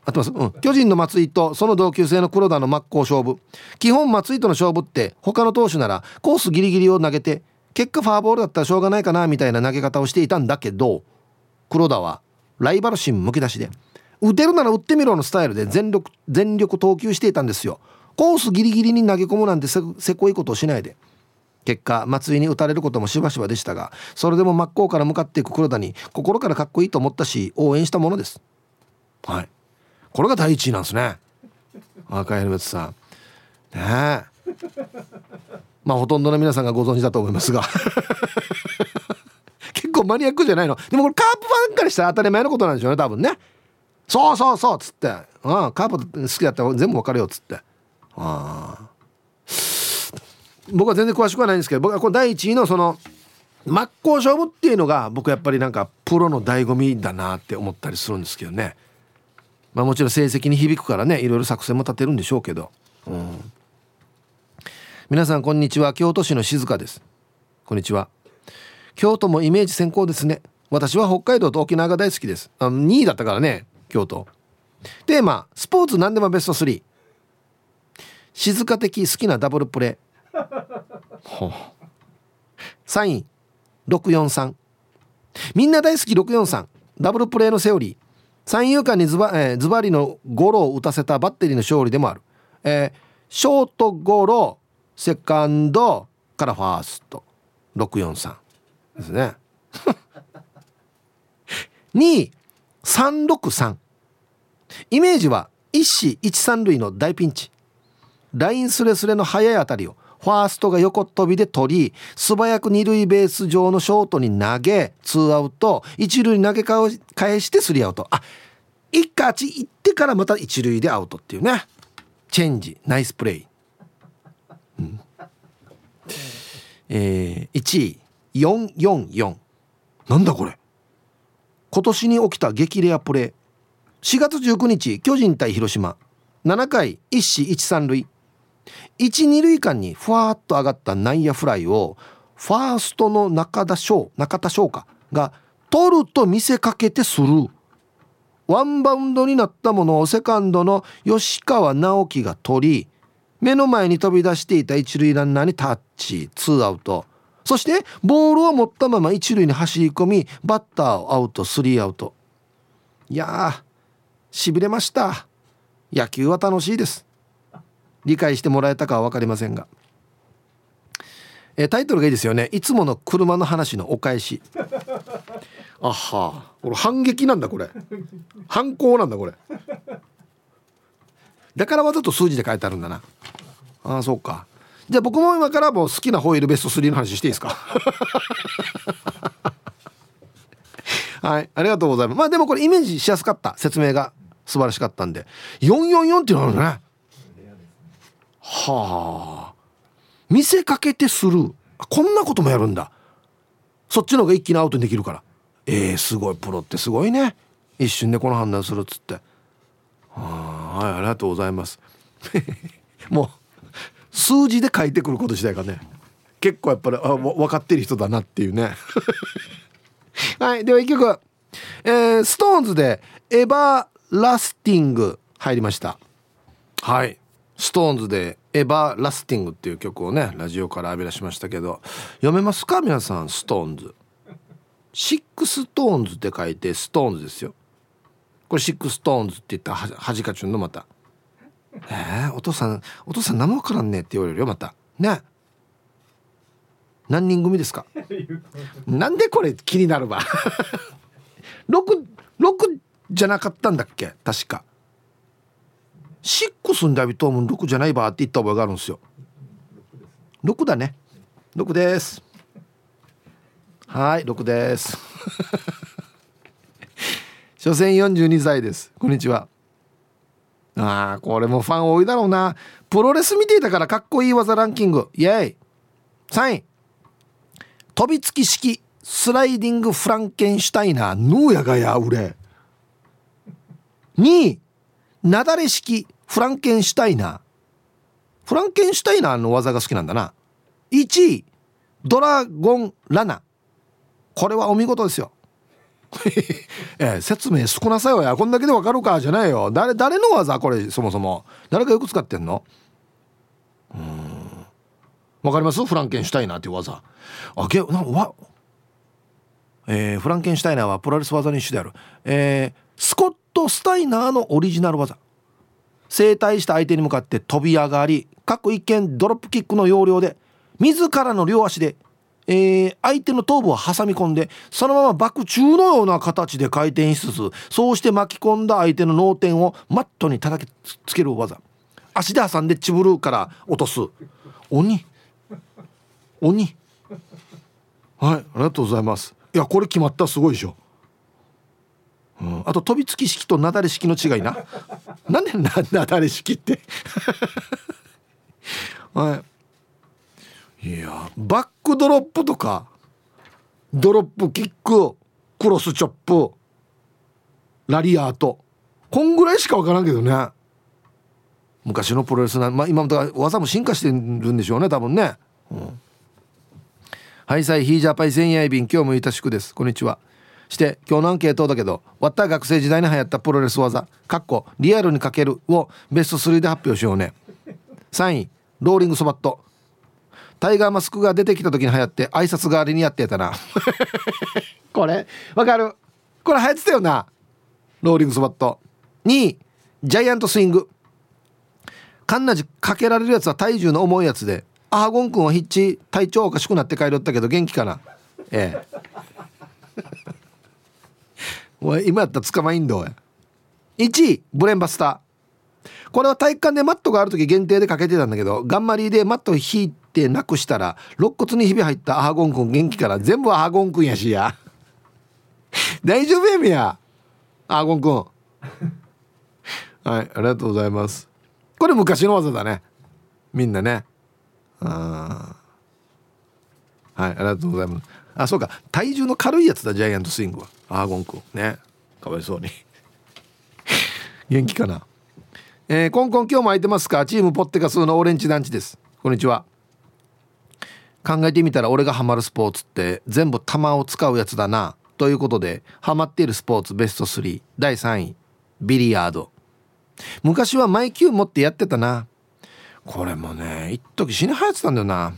合ってます、うん、巨人の松井とその同級生の黒田の真っ向勝負。基本松井との勝負って他の投手ならコースギリギリを投げて結果ファーボールだったらしょうがないかなみたいな投げ方をしていたんだけど黒田はライバル心むき出しで打てるなら打ってみろのスタイルで全力全力投球していたんですよ。コースギリギリに投げ込むなんてせせこいことをしないで。結果松井に打たれることもしばしばでしたがそれでも真っ向から向かっていく黒田に心からかっこいいと思ったし応援したものです。はい。これが第一位なんですね。赤いヘルメットさん。ねえまあほとんどの皆さんがご存知だと思いますが。結構マニアックじゃないの。でもこれカープファンからしたら当たり前のことなんでしょうね多分ね。そうそうそうっつって「うんカープ好きだったら全部わかるよ」っつって。あ僕は全然詳しくはないんですけど僕はこの第1位のその真っ向勝負っていうのが僕やっぱりなんかプロの醍醐味だなって思ったりするんですけどね。まあもちろん成績に響くからねいろいろ作戦も立てるんでしょうけど。うん。皆さんこんにちは。京都市の静香です。こんにちは。京都もイメージ先行ですね。私は北海道と沖縄が大好きです。あ2位だったからね京都。テーマスポーツ何でもベスト3静か的好きなダブルプレー。3位643みんな大好き643ダブルプレーのセオリー。三遊間にズバ,、えー、ズバリのゴロを打たせたバッテリーの勝利でもある、えー、ショートゴロ。セカンドからファースト。643ですね。2位363イメージは一死一三塁の大ピンチ。ラインスレスレの速い当たりをファーストが横飛びで取り素早く二塁ベース上のショートに投げツーアウト。一塁に投げ返してスリーアウト。あ一か八行ってからまた一塁でアウトっていうねチェンジナイスプレイえー、1位444なんだこれ。今年に起きた激レアプレー4月19日巨人対広島。7回1死1三塁。12塁間にふわっと上がった内野フライをファーストの中田翔中田翔かが取ると見せかけてスルー。ワンバウンドになったものをセカンドの吉川直樹が取り目の前に飛び出していた一塁ランナーにタッチ。ツーアウト。そしてボールを持ったまま一塁に走り込みバッターをアウトスリーアウト。いやーしびれました。野球は楽しいです。理解してもらえたかは分かりませんが。えタイトルがいいですよね。いつもの車の話のお返し。あはこれ反撃なんだこれ。反抗なんだこれだからわざと数字で書いてあるんだな。ああそうか。じゃあ僕も今からもう好きなホイールベスト3の話していいですか？はいありがとうございます。まあでもこれイメージしやすかった。説明が素晴らしかったんで。444っていうのあるね。はあ。見せかけてする。こんなこともやるんだ。そっちの方が一気にアウトにできるから。えー、すごい。プロってすごいね。一瞬でこの判断するっつって。ははいありがとうございます。もう数字で書いてくること自体がね結構やっぱりあ分かってる人だなっていうね。はいでは一曲。えー、ストーンズで「エバーラスティング」入りました。はいストーンズで「エバーラスティング」っていう曲をねラジオから浴び出しましたけど読めますか？皆さんストーンズシックストーンズって書いてストーンズですよ。これシックストーンズって言ったらはじかちゅんのまた。えー、お父さんお父さん何も分からんねって言われるよまた。ね。何人組ですか？なんでこれ気になるわ？六六じゃなかったんだっけ？確か。シックスんだびとも6じゃないばって言った覚えがあるんですよ。6だね。6です。はい6です所詮42歳です。こんにちは。ああこれもファン多いだろうな。プロレス見ていたからかっこいい技ランキング。イエイ。3位。飛びつき式。スライディングフランケンシュタイナー。ヌーヤがやうれ。2位。なだれ式。フランケンシュタイナー。フランケンシュタイナーの技が好きなんだな。1位。ドラゴンラナこれはお見事ですよ。ええ、説明少なさよ。やこんだけでわかるかじゃないよ。誰誰の技？これそもそも。誰がよく使ってんの？うん。わかります？フランケンシュタイナーっていう技。あげなわえー、フランケンシュタイナーはプロレス技に一種である、えー、スコット・スタイナーのオリジナル技。正対した相手に向かって飛び上がり各一見ドロップキックの要領で自らの両足で、えー、相手の頭部を挟み込んでそのまま爆中のような形で回転しつつそうして巻き込んだ相手の脳天をマットに叩きつける技。足で挟んでチブルーから落とす。鬼。鬼。はいありがとうございます。いやこれ決まった。すごいでしょ、うん、あと飛びつき式となだれ式の違いな。なんでななだれ式って？はい。いやバックドロップとかドロップキッククロスチョップラリアートこんぐらいしか分からんけどね。昔のプロレスな、まあ、今もだから技も進化してるんでしょうね多分ね、うん。はいさいヒージャーパイ千夜便今日もいたしくです。こんにちは。して今日のアンケートだけどわった学生時代に流行ったプロレス技かっこリアルにかけるをベスト3で発表しようね。3位ローリングそばっと。タイガーマスクが出てきた時に流行って挨拶代わりにやってたな。これわかる？これ流行ってたよな。ローリングそばっと2位ジャイアントスイング。カンナジかけられるやつは体重の重いやつでアーゴン君はヒッチ体調おかしくなって帰ろったけど元気かな？ええ。おい今やったら捕まいんどや1位ブレンバスター。これは体育館でマットがある時限定でかけてたんだけどガンマリーでマット引いてなくしたら肋骨にひび入ったアーゴン君元気から全部アーゴン君やしや。大丈夫やみや。アーゴン君。はいありがとうございます。これ昔の技だね。みんなね。あはいありがとうございます。あそうか。体重の軽いやつだジャイアントスイングは。アーゴン君。ね。かわいそうに。元気かな。えー、コンコン今日も空いてますか？チームポッテカスのオレンジ団地です。こんにちは。考えてみたら俺がハマるスポーツって全部球を使うやつだなということでハマっているスポーツベスト3第3位ビリヤード。昔はマイキュー持ってやってたな。これもね一時死に流行ってたんだよな。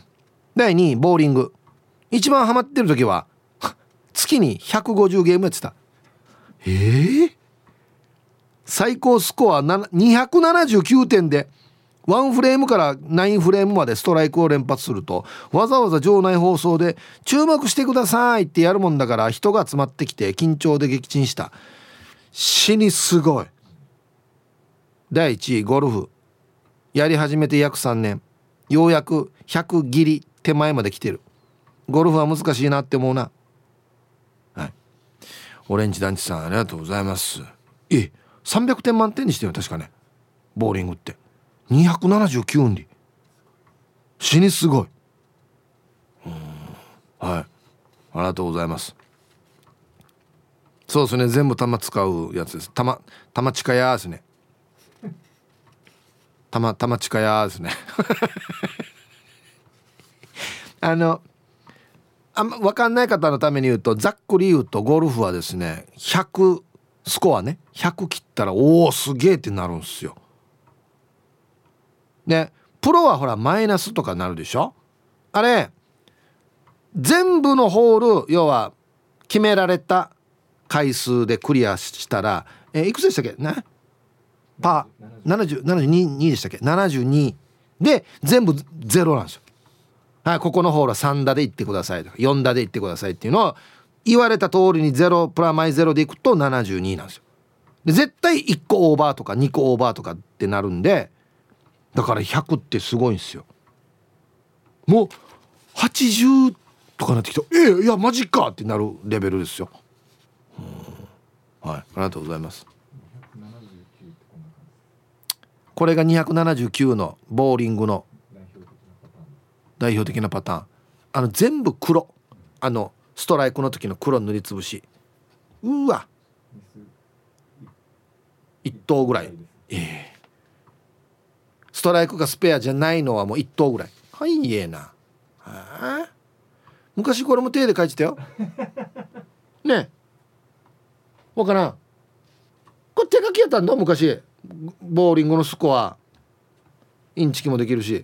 第2位ボーリング。一番ハマってる時は月に150ゲームやってた。えー、最高スコア279点で1フレームから9フレームまでストライクを連発するとわざわざ場内放送で「注目してください」ってやるもんだから人が集まってきて緊張で撃沈した。死にすごい。第1位ゴルフ。やり始めて約3年。ようやく100ギリ手前まで来てる。ゴルフは難しいなって思うな。はい。オレンジ団地さんありがとうございます。え300点満点にしてよ確かね。ボーリングって。279運理死にすごい。はい。ありがとうございます。そうですね。全部玉使うやつです。玉玉近やですね。たまたま近やですね。あのあんま分かんない方のために言うとざっくり言うとゴルフはですね100スコアね。100切ったらおおすげえってなるんですよ。でプロはほらマイナスとかなるでしょ？あれ全部のホール要は決められた回数でクリアしたらえいくつでしたっけ？ねパー72でしたっけ？72で全部ゼロなんですよ。はい、ここのホールは3打で行ってくださいとか4打で行ってくださいっていうのを言われた通りに0プラマイゼロでいくと72なんですよ。で絶対1個オーバーとか2個オーバーとかってなるんでだから100ってすごいんですよ。もう80とかなってきた。えー、いやマジかってなるレベルですよ。はい。ありがとうございます。これが279のボーリングの代表的なパターン。あの全部黒。あのストライクの時の黒塗りつぶし。うわ。1頭ぐらい。ええ。ストライクがスペアじゃないのはもう1頭ぐらい。はいええな昔これも手で書いてたよ。ねわからん。これ手書きやったんだ昔。ボーリングのスコア。インチキもできるし。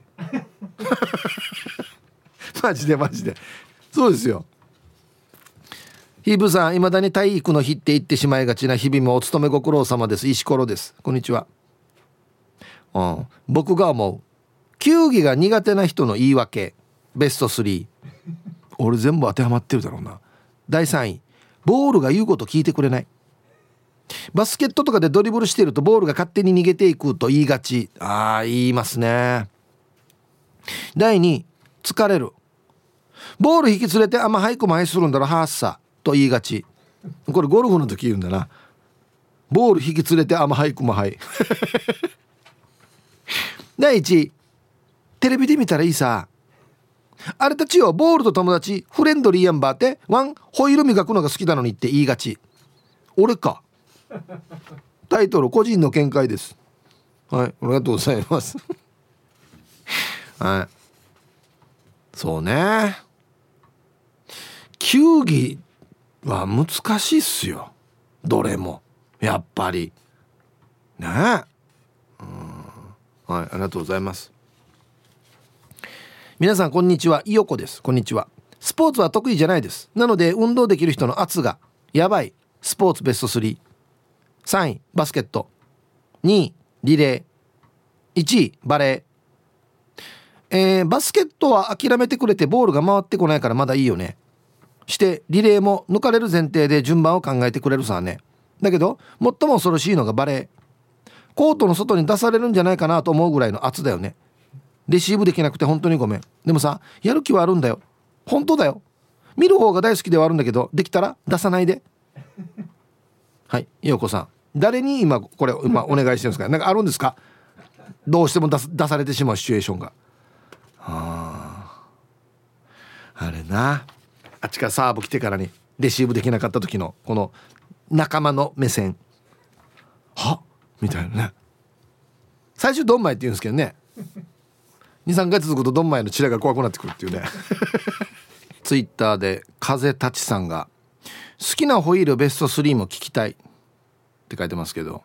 マジでマジで。そうですよ。ヒブさんいまだに体育の日って言ってしまいがちな日々もお勤めご苦労様です。石ころです。こんにちはうん。僕が思う球技が苦手な人の言い訳。ベスト3俺全部当てはまってるだろうな。第3位。ボールが言うこと聞いてくれない。バスケットとかでドリブルしてるとボールが勝手に逃げていくと言いがち。ああ言いますね。第2位。疲れる。ボール引き連れてあんま早く前するんだろはっさと言いがち。これゴルフの時言うんだな。ボール引き連れてあんま早くもはい第1位テレビで見たらいいさ。あれたちよボールと友達フレンドリーやんばってワンホイール磨くのが好きなのにって言いがち。俺か。タイトル個人の見解です。はいありがとうございます。はい。そうね。球技は難しいっすよ。どれも。やっぱり。ね。えはいありがとうございます。皆さんこんにちは。イヨコです。こんにちは。スポーツは得意じゃないです。なので運動できる人の圧がやばい。スポーツベスト33位バスケット。2位リレー。1位バレー。えー、バスケットは諦めてくれてボールが回ってこないからまだいいよね。してリレーも抜かれる前提で順番を考えてくれるさね。だけど最も恐ろしいのがバレー。コートの外に出されるんじゃないかなと思うぐらいの圧だよね。レシーブできなくて本当にごめん。でもさやる気はあるんだよ。本当だよ。見る方が大好きではあるんだけどできたら出さないで。はい陽子さん。誰に今これ今お願いしてるんですか？なんかあるんですか？どうしても出出されてしまうシチュエーションが。ああれな。あっちからサーブ来てからにレシーブできなかった時のこの仲間の目線。はっ。みたいなね。最初ドンマイって言うんですけどね。23回続くとドンマイのチラが怖くなってくるっていうね。ツイッターで風立ちさんが「好きなホイールベスト3も聞きたい」って書いてますけど。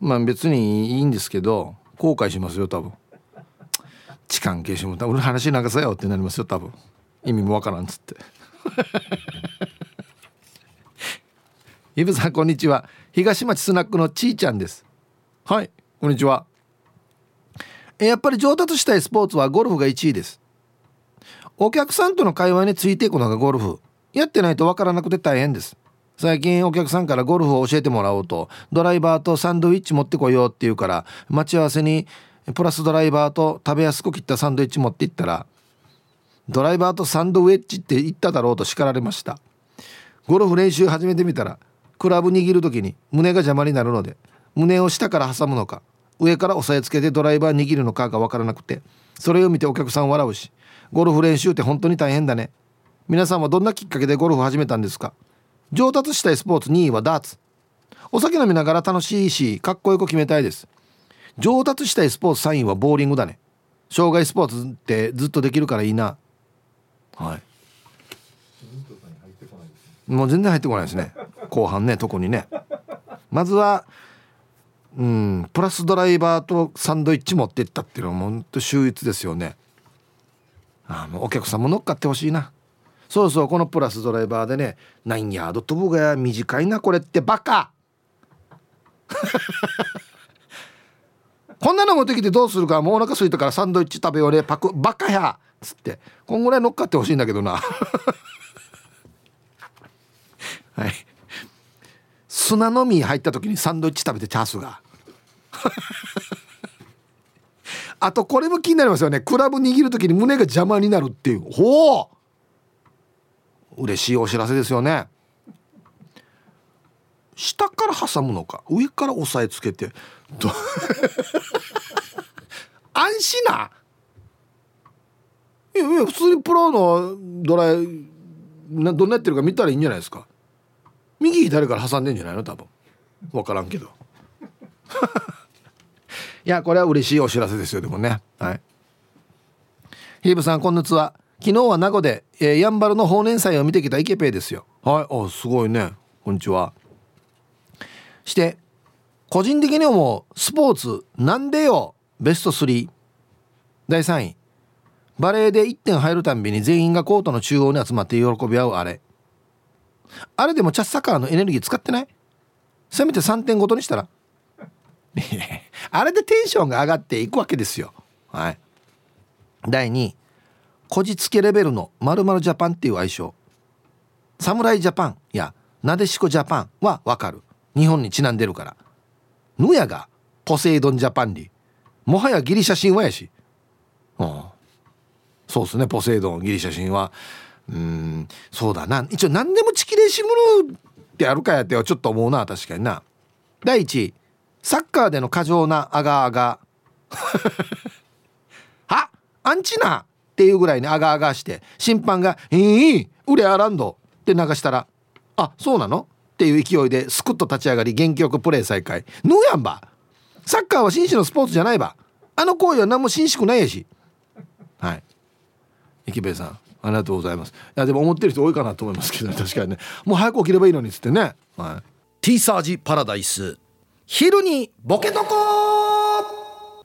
まあ別にいいんですけど後悔しますよ多分。痴漢消しも俺話なんかさよってなりますよ多分。意味もわからんっつって。イブさんこんにちは。東町スナックのちーちゃんですはいこんにちは。やっぱり上達したいスポーツはゴルフが1位です。お客さんとの会話についていくのがゴルフ。やってないとわからなくて大変です。最近お客さんからゴルフを教えてもらおうとドライバーとサンドイッチ持ってこようって言うから待ち合わせにプラスドライバーと食べやすく切ったサンドイッチ持って行ったらドライバーとサンドウェッジって言っただろうと叱られました。ゴルフ練習始めてみたらクラブ握る時に胸が邪魔になるので胸を下から挟むのか上から押さえつけてドライバー握るのかが分からなくてそれを見てお客さん笑うしゴルフ練習って本当に大変だね。皆さんはどんなきっかけでゴルフ始めたんですか？上達したいスポーツ2位はダーツ。お酒飲みながら楽しいしかっこよく決めたいです。上達したいスポーツ3位はボーリングだね。障害スポーツってずっとできるからいいな。はい。もう全然入ってこないですね。後半ね特にね。まずはうん。プラスドライバーとサンドイッチ持ってったっていうのはもうほんと秀逸ですよね。あもうお客さんも乗っかってほしいな。そうそうこのプラスドライバーでね何ヤード飛ぶが短いなこれってバカ。こんなの持ってきてどうするかもうお腹空いたからサンドイッチ食べようねパクバカやっつってこんぐらい乗っかってほしいんだけどな。はい。砂のみ入った時にサンドイッチ食べてチャースが。あとこれも気になりますよね。クラブ握る時に胸が邪魔になるっていう。ほう。嬉しいお知らせですよね。下から挟むのか。上から押さえつけて。安心な？いやいや普通にプロのドライなどんなやってるか見たらいいんじゃないですか。右左から挟んでんじゃないの？多分。分からんけど。いやこれは嬉しいお知らせですよでもね。はい。ヒーブさんこんにちは。昨日は名護で、えー、やんばるの法年祭を見てきたイケペイですよ。はい。あすごいね。こんにちは。して個人的に思うスポーツなんでよベスト3第3位。バレーで1点入るたんびに全員がコートの中央に集まって喜び合うあれ。あれでもチャッサカーのエネルギー使ってない？せめて3点ごとにしたら。あれでテンションが上がっていくわけですよ。はい。第2位こじつけレベルのまるジャパンっていう愛称。侍ジャパンやなでしこジャパンはわかる。日本にちなんでるから。ぬやがポセイドンジャパンに。もはやギリシャ神話やし。うん。そうっすね。ポセイドンギリシャ神話。うん。そうだな。一応何でもチキレシムルってあるかやってはちょっと思うな。確かにな。第1位サッカーでの過剰なアガアガは？アンチナっていうぐらいにアガアガして。審判が「ええー、ウレアランド」って流したら「あそうなの?」っていう勢いですくっと立ち上がり元気よくプレー再開ぬやんばサッカーは紳士のスポーツじゃないばあの行為は何も紳士くないやしはい。池部さんありがとうございます。いやでも思ってる人多いかなと思いますけど、ね、確かにね。もう早く起きればいいのにっつってね。はい。T サージパラダイス。昼にボケとこ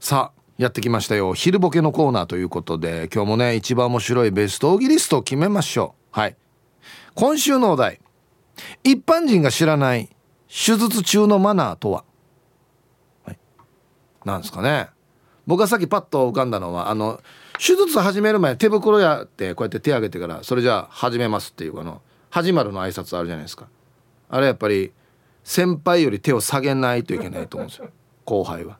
さあやってきましたよ。昼ボケのコーナーということで今日もね一番面白いベストオギリストを決めましょう。はい。今週のお題。一般人が知らない手術中のマナーとは、はい、なんですかね。僕がさっきパッと浮かんだのはあの手術始める前手袋やってこうやって手挙げてからそれじゃあ始めますっていうあの始まるの挨拶あるじゃないですか。あれやっぱり先輩より手を下げないといけないと思うんですよ。後輩は。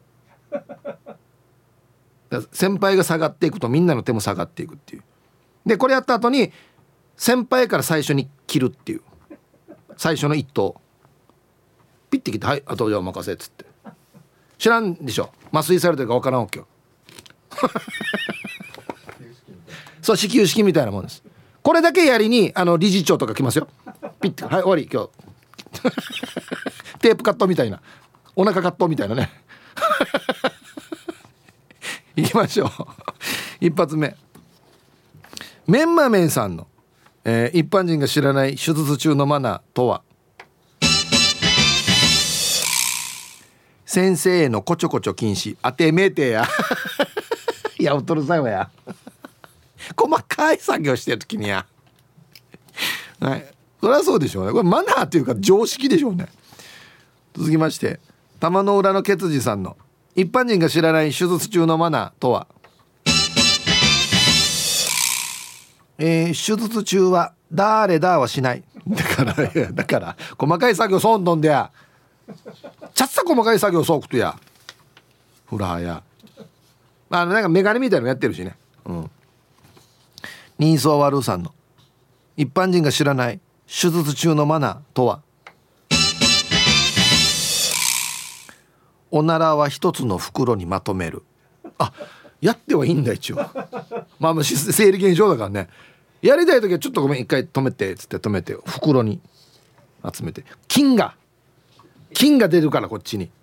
先輩が下がっていくとみんなの手も下がっていくっていう。でこれやった後に先輩から最初に切るっていう。最初の一投。ピッて切って「はいあとじゃあお任せ」っつって。知らんでしょ。麻酔されてるか分からんわけよ。そう始球式みたいなもんです。これだけやりにあの理事長とか来ますよ。ピッてはい終わり今日。テープカットみたいな。お腹カットみたいなね。いきましょう。一発目。メンマメンさんの、えー、一般人が知らない手術中のマナーとは？先生へのこちょこちょ禁止。当てめえてや。いやおとるさいわや。細かい作業してる時にや。はい。それはそうでしょうね。これマナーっていうか常識でしょうね。続きまして玉の裏のケツジさんの一般人が知らない手術中のマナーとは？えー、手術中は誰だはしない。だからだから細かい作業そんどんでや。ちゃっさ細かい作業そうくとや。フラーや。あのなんかメガネみたいのやってるしね。うん。人相悪さんの一般人が知らない手術中のマナーとは？おならは一つの袋にまとめる。あやってはいいんだ一応。まあ生理現象だからね。やりたい時はちょっとごめん一回止めてっつって止めて袋に集めて。菌が。菌が出るからこっちに。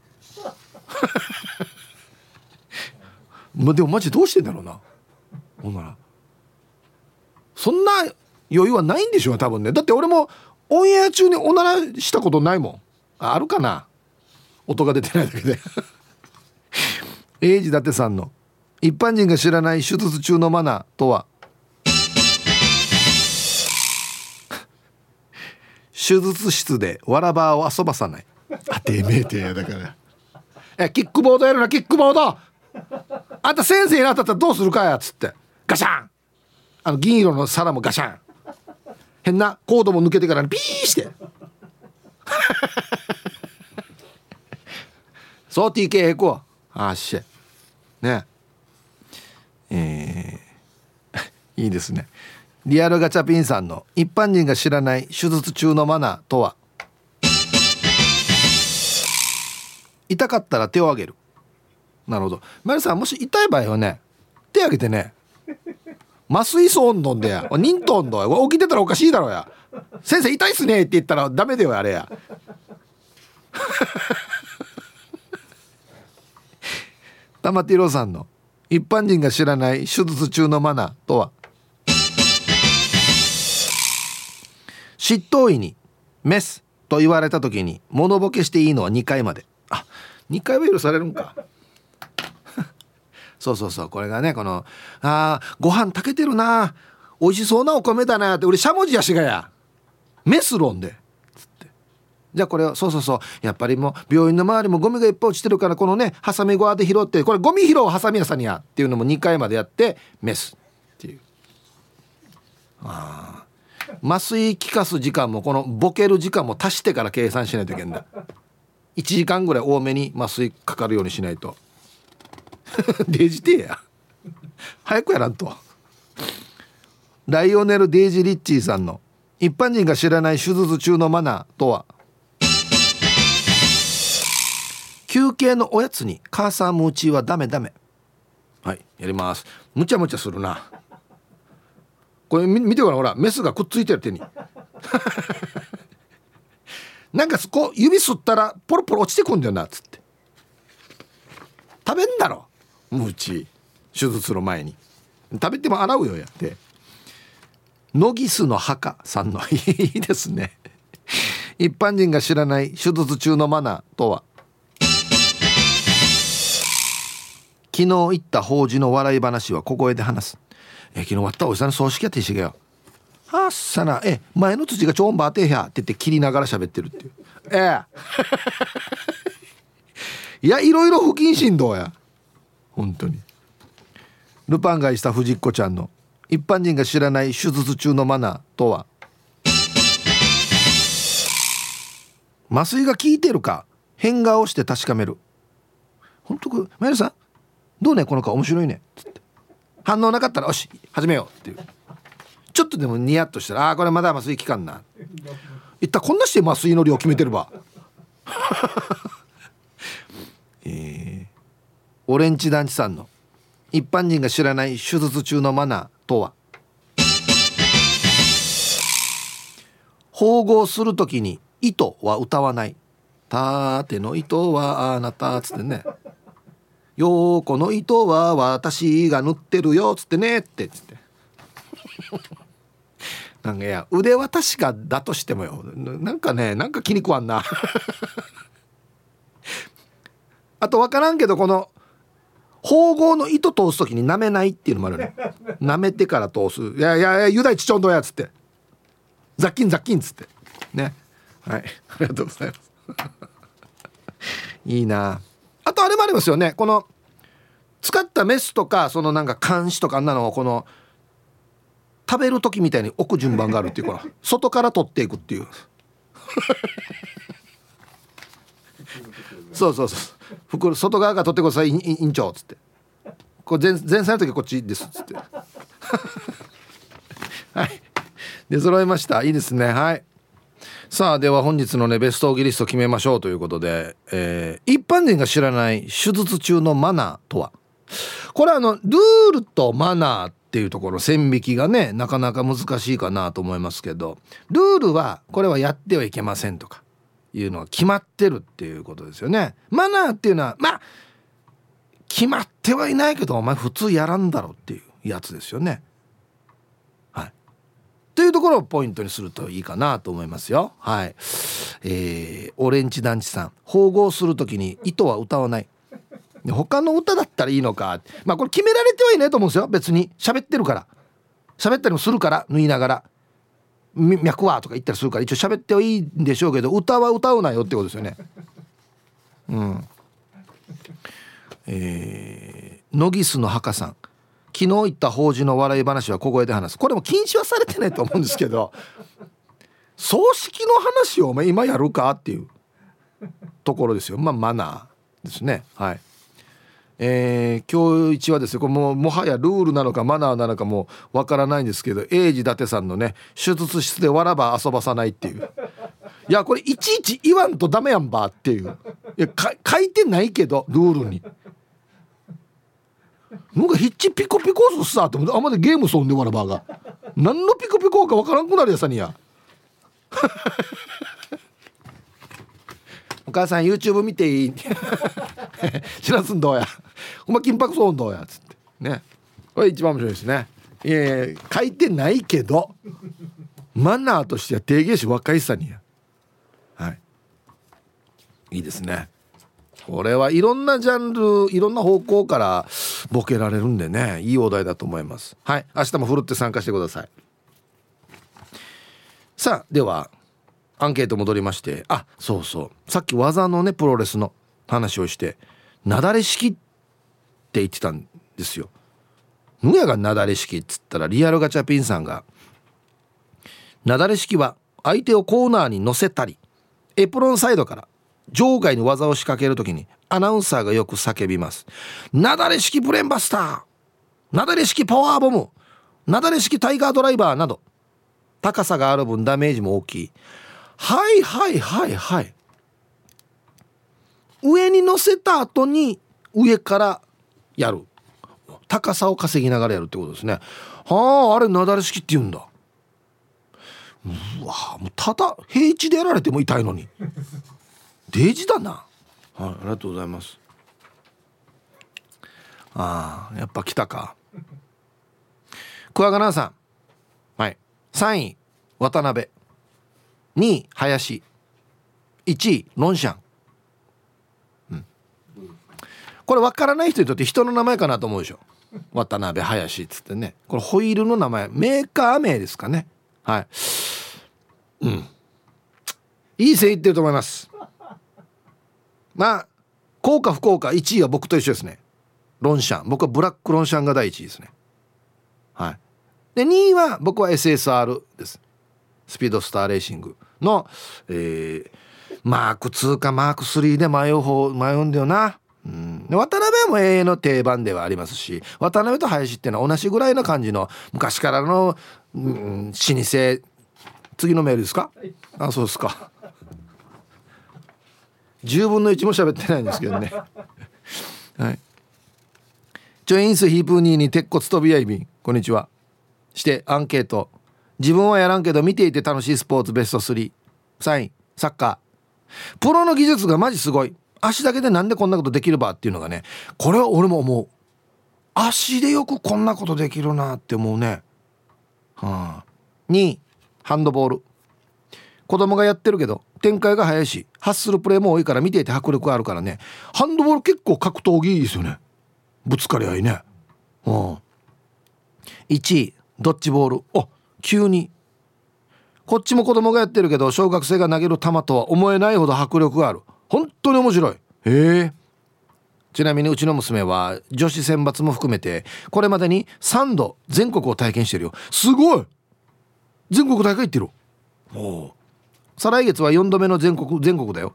までもマジどうしてんだろうな。ほんなら。そんな余裕はないんでしょう多分ね。だって俺もオンエア中におならしたことないもん。あるかな？音が出てないだけで。英治伊達さんの一般人が知らない手術中のマナーとは？手術室でわらばを遊ばさない。あてめえてやだから。えキックボードやるなキックボード！あんた先生になったらどうするかやつって。ガシャン！あの銀色の皿もガシャン変なコードも抜けてからビーして。そう TK へこあっしね。えー、いいですね。リアルガチャピンさんの一般人が知らない手術中のマナーとは？痛かったら手を挙げる。なるほど。マリさんもし痛い場合はね手挙げてね。麻酔素んどんでや。忍とんどや。起きてたらおかしいだろや。先生痛いっすねって言ったらダメだよあれや。玉ティロさんの一般人が知らない手術中のマナーとは？執刀医にメスと言われた時に物ボケしていいのは2回まで。あ2回は許されるんか。そうそうそうこれがねこの「あご飯炊けてるな美味しそうなお米だな」って俺しゃもじやしがやメスロンでつって。じゃあこれをそうそうそうやっぱりもう病院の周りもゴミがいっぱい落ちてるからこのねハサミゴアで拾ってこれゴミ拾うハサミ屋さんにやっていうのも2回までやってメスっていう。あ麻酔効かす時間もこのボケる時間も足してから計算しないといけんだ。1時間ぐらい多めに麻酔かかるようにしないと。デジテや。早くやらんと。ライオネル・デイジ・リッチーさんの一般人が知らない手術中のマナーとは？休憩のおやつに母さんムーチーはダメダメ。はいやります。むちゃむちゃするな。これ見てごらん。ほらメスがくっついてる手に。なんかそこ指吸ったらポロポロ落ちてくんだよなっつって。食べんだろ。ムーチー手術の前に。食べても洗うよやって。ノギスの墓さんの いいですね。一般人が知らない手術中のマナーとは。昨日言った法事の笑い話は小声で話す。え昨日終わったおじさんの葬式やってしげよはっさなえ前の土がちょんばてへやって言って切りながら喋ってるっていう。ええ。いやいろいろ不謹慎どうや。本当に。ルパンがいした藤子ちゃんの一般人が知らない手術中のマナーとは？麻酔が効いてるか変顔して確かめる。本当くマヤさん？どうね？この顔面白いね。つって。反応なかったらよし始めよう。っていう。ちょっとでもニヤッとしたらああこれまだ麻酔効かんな。一体こんなして麻酔の量決めてるば えー、オレンジ団地さんの。一般人が知らない手術中のマナーとは縫合するときに糸は歌わない縦の糸はあなたっつってね横の糸は私が縫ってるよっつってね。ってつって。なんかいや腕は確かだとしてもよ。なんかねなんか気に食わんな。あと分からんけどこの縫合の糸通す時に舐めないっていうのもあるね。舐めてから通す。いやいやいやユダイチチョンドやっつって。雑菌雑菌っつって。ね。はい。ありがとうございます。いいな。あとあれもありますよね。この使ったメスとかそのなんか監視とかあんなのをこの食べる時みたいに置く順番があるっていうか外から取っていくっていう。そうそうそう袋外側から取ってください院長っつって。これ前前菜の時はこっちですっつって。はい。出揃いました。いいですね。はい。さあでは本日のねベストオギリスト決めましょう。ということで、えー、一般人が知らない手術中のマナーとは？これあのルールとマナーっていうところ線引きがねなかなか難しいかなと思いますけどルールはこれはやってはいけませんとか。いうのは決まってるっていうことですよね。マナーっていうのはまあ決まってはいないけどお前普通やらんだろっていうやつですよね。はい。というところをポイントにするといいかなと思いますよ。はい。えー、オレンジ団地さん。縫合する時に糸は歌わない。他の歌だったらいいのか。まあこれ決められてはいないと思うんですよ。別に。喋ってるから。喋ったりもするから縫いながら。脈はとか言ったりするから一応喋ってはいいんでしょうけど歌は歌うなよってことですよね。うん。えー、ノギスの墓さん。昨日言った法事の笑い話は小声で話す。これも禁止はされてないと思うんですけど 葬式の話をお前今やるかっていうところですよ。まあマナーですね。はい。えー、今日一はですねこれももはやルールなのかマナーなのかもわからないんですけど英治伊達さんのね手術室でわらば遊ばさないっていう。いやこれいちいち言わんとダメやんばっていう。いや書いてないけどルールに。なんかヒッチピコピコすさってあんまでゲームそんでわらばが。何のピコピコかわからんくなるやさにや。お母さん YouTube 見ていい？知らすんどうや。お前金箔そうどうやっつって。ね。これ一番面白いですね。いやいや書いてないけどマナーとしては定義し若いさにや。はい。いいですね。これはいろんなジャンルいろんな方向からボケられるんでね。いいお題だと思います。はい。明日もふるって参加してください。さあではアンケート戻りましてあそうそう。さっき技のねプロレスの話をしてなだれ式って言ってたんですよ。ぬやがなだれ式っつったらリアルガチャピンさんがなだれ式は相手をコーナーに乗せたりエプロンサイドから場外に技を仕掛ける時にアナウンサーがよく叫びます。なだれ式ブレンバスターなだれ式パワーボムなだれ式タイガードライバーなど高さがある分ダメージも大きい。はいはいはいはい。上に乗せた後に上からやる。高さを稼ぎながらやるってことですね。はああれなだれ式って言うんだ。うわもうただ平地でやられても痛いのに。デジだな。はいありがとうございます。ああやっぱ来たか。桑名さん。はい。3位渡辺。2位林。1位ロンシャン、うん、これ分からない人にとって人の名前かなと思うでしょ。渡辺林っつってね。これホイールの名前。メーカー名ですかね。はい。うん。いい線いってると思います。まあ効果不効果1位は僕と一緒ですね。ロンシャン。僕はブラックロンシャンが第1位ですね。はい。で2位は僕は SSR です。スピードスターレーシングの、えー、マーク2かマーク3で迷う方迷うんだよな。うん、渡辺も永遠の定番ではありますし渡辺と林っていうのは同じぐらいの感じの昔からの、うん、老舗。次のメールですか？あそうですか。10分の1も喋ってないんですけどね。はい。チョインスヒープーニーに鉄骨飛び合い便。こんにちは。してアンケート自分はやらんけど見ていて楽しいスポーツベスト33位サッカー。プロの技術がマジすごい。足だけでなんでこんなことできるばっていうのがねこれは俺も思う。足でよくこんなことできるなって思うね。はあ2位ハンドボール。子供がやってるけど展開が早いし発するプレーも多いから見ていて迫力あるからね。ハンドボール結構格闘技いいですよね。ぶつかり合いね。うん。1位ドッジボール。あ急に。こっちも子供がやってるけど小学生が投げる球とは思えないほど迫力がある。本当に面白い。へえ。ちなみにうちの娘は女子選抜も含めてこれまでに3度全国を体験してるよ。すごい。全国大会行ってる。お再来月は4度目の全国全国だよ。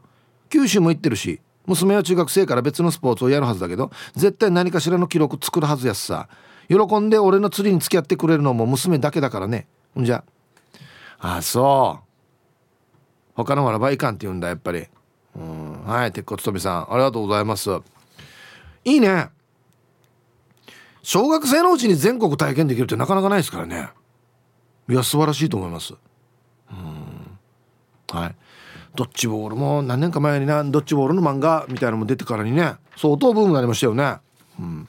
九州も行ってるし娘は中学生から別のスポーツをやるはずだけど絶対何かしらの記録作るはずやしさ。喜んで俺の釣りに付き合ってくれるのも娘だけだからね。んじゃあ。そう。他のはバイカンって言うんだやっぱり。うん。はい鉄骨とびさん。ありがとうございます。いいね。小学生のうちに全国体験できるってなかなかないですからね。いや素晴らしいと思います。うん。はい。ドッジボールも何年か前になドッジボールの漫画みたいなのも出てからにね相当ブームになりましたよね。うん。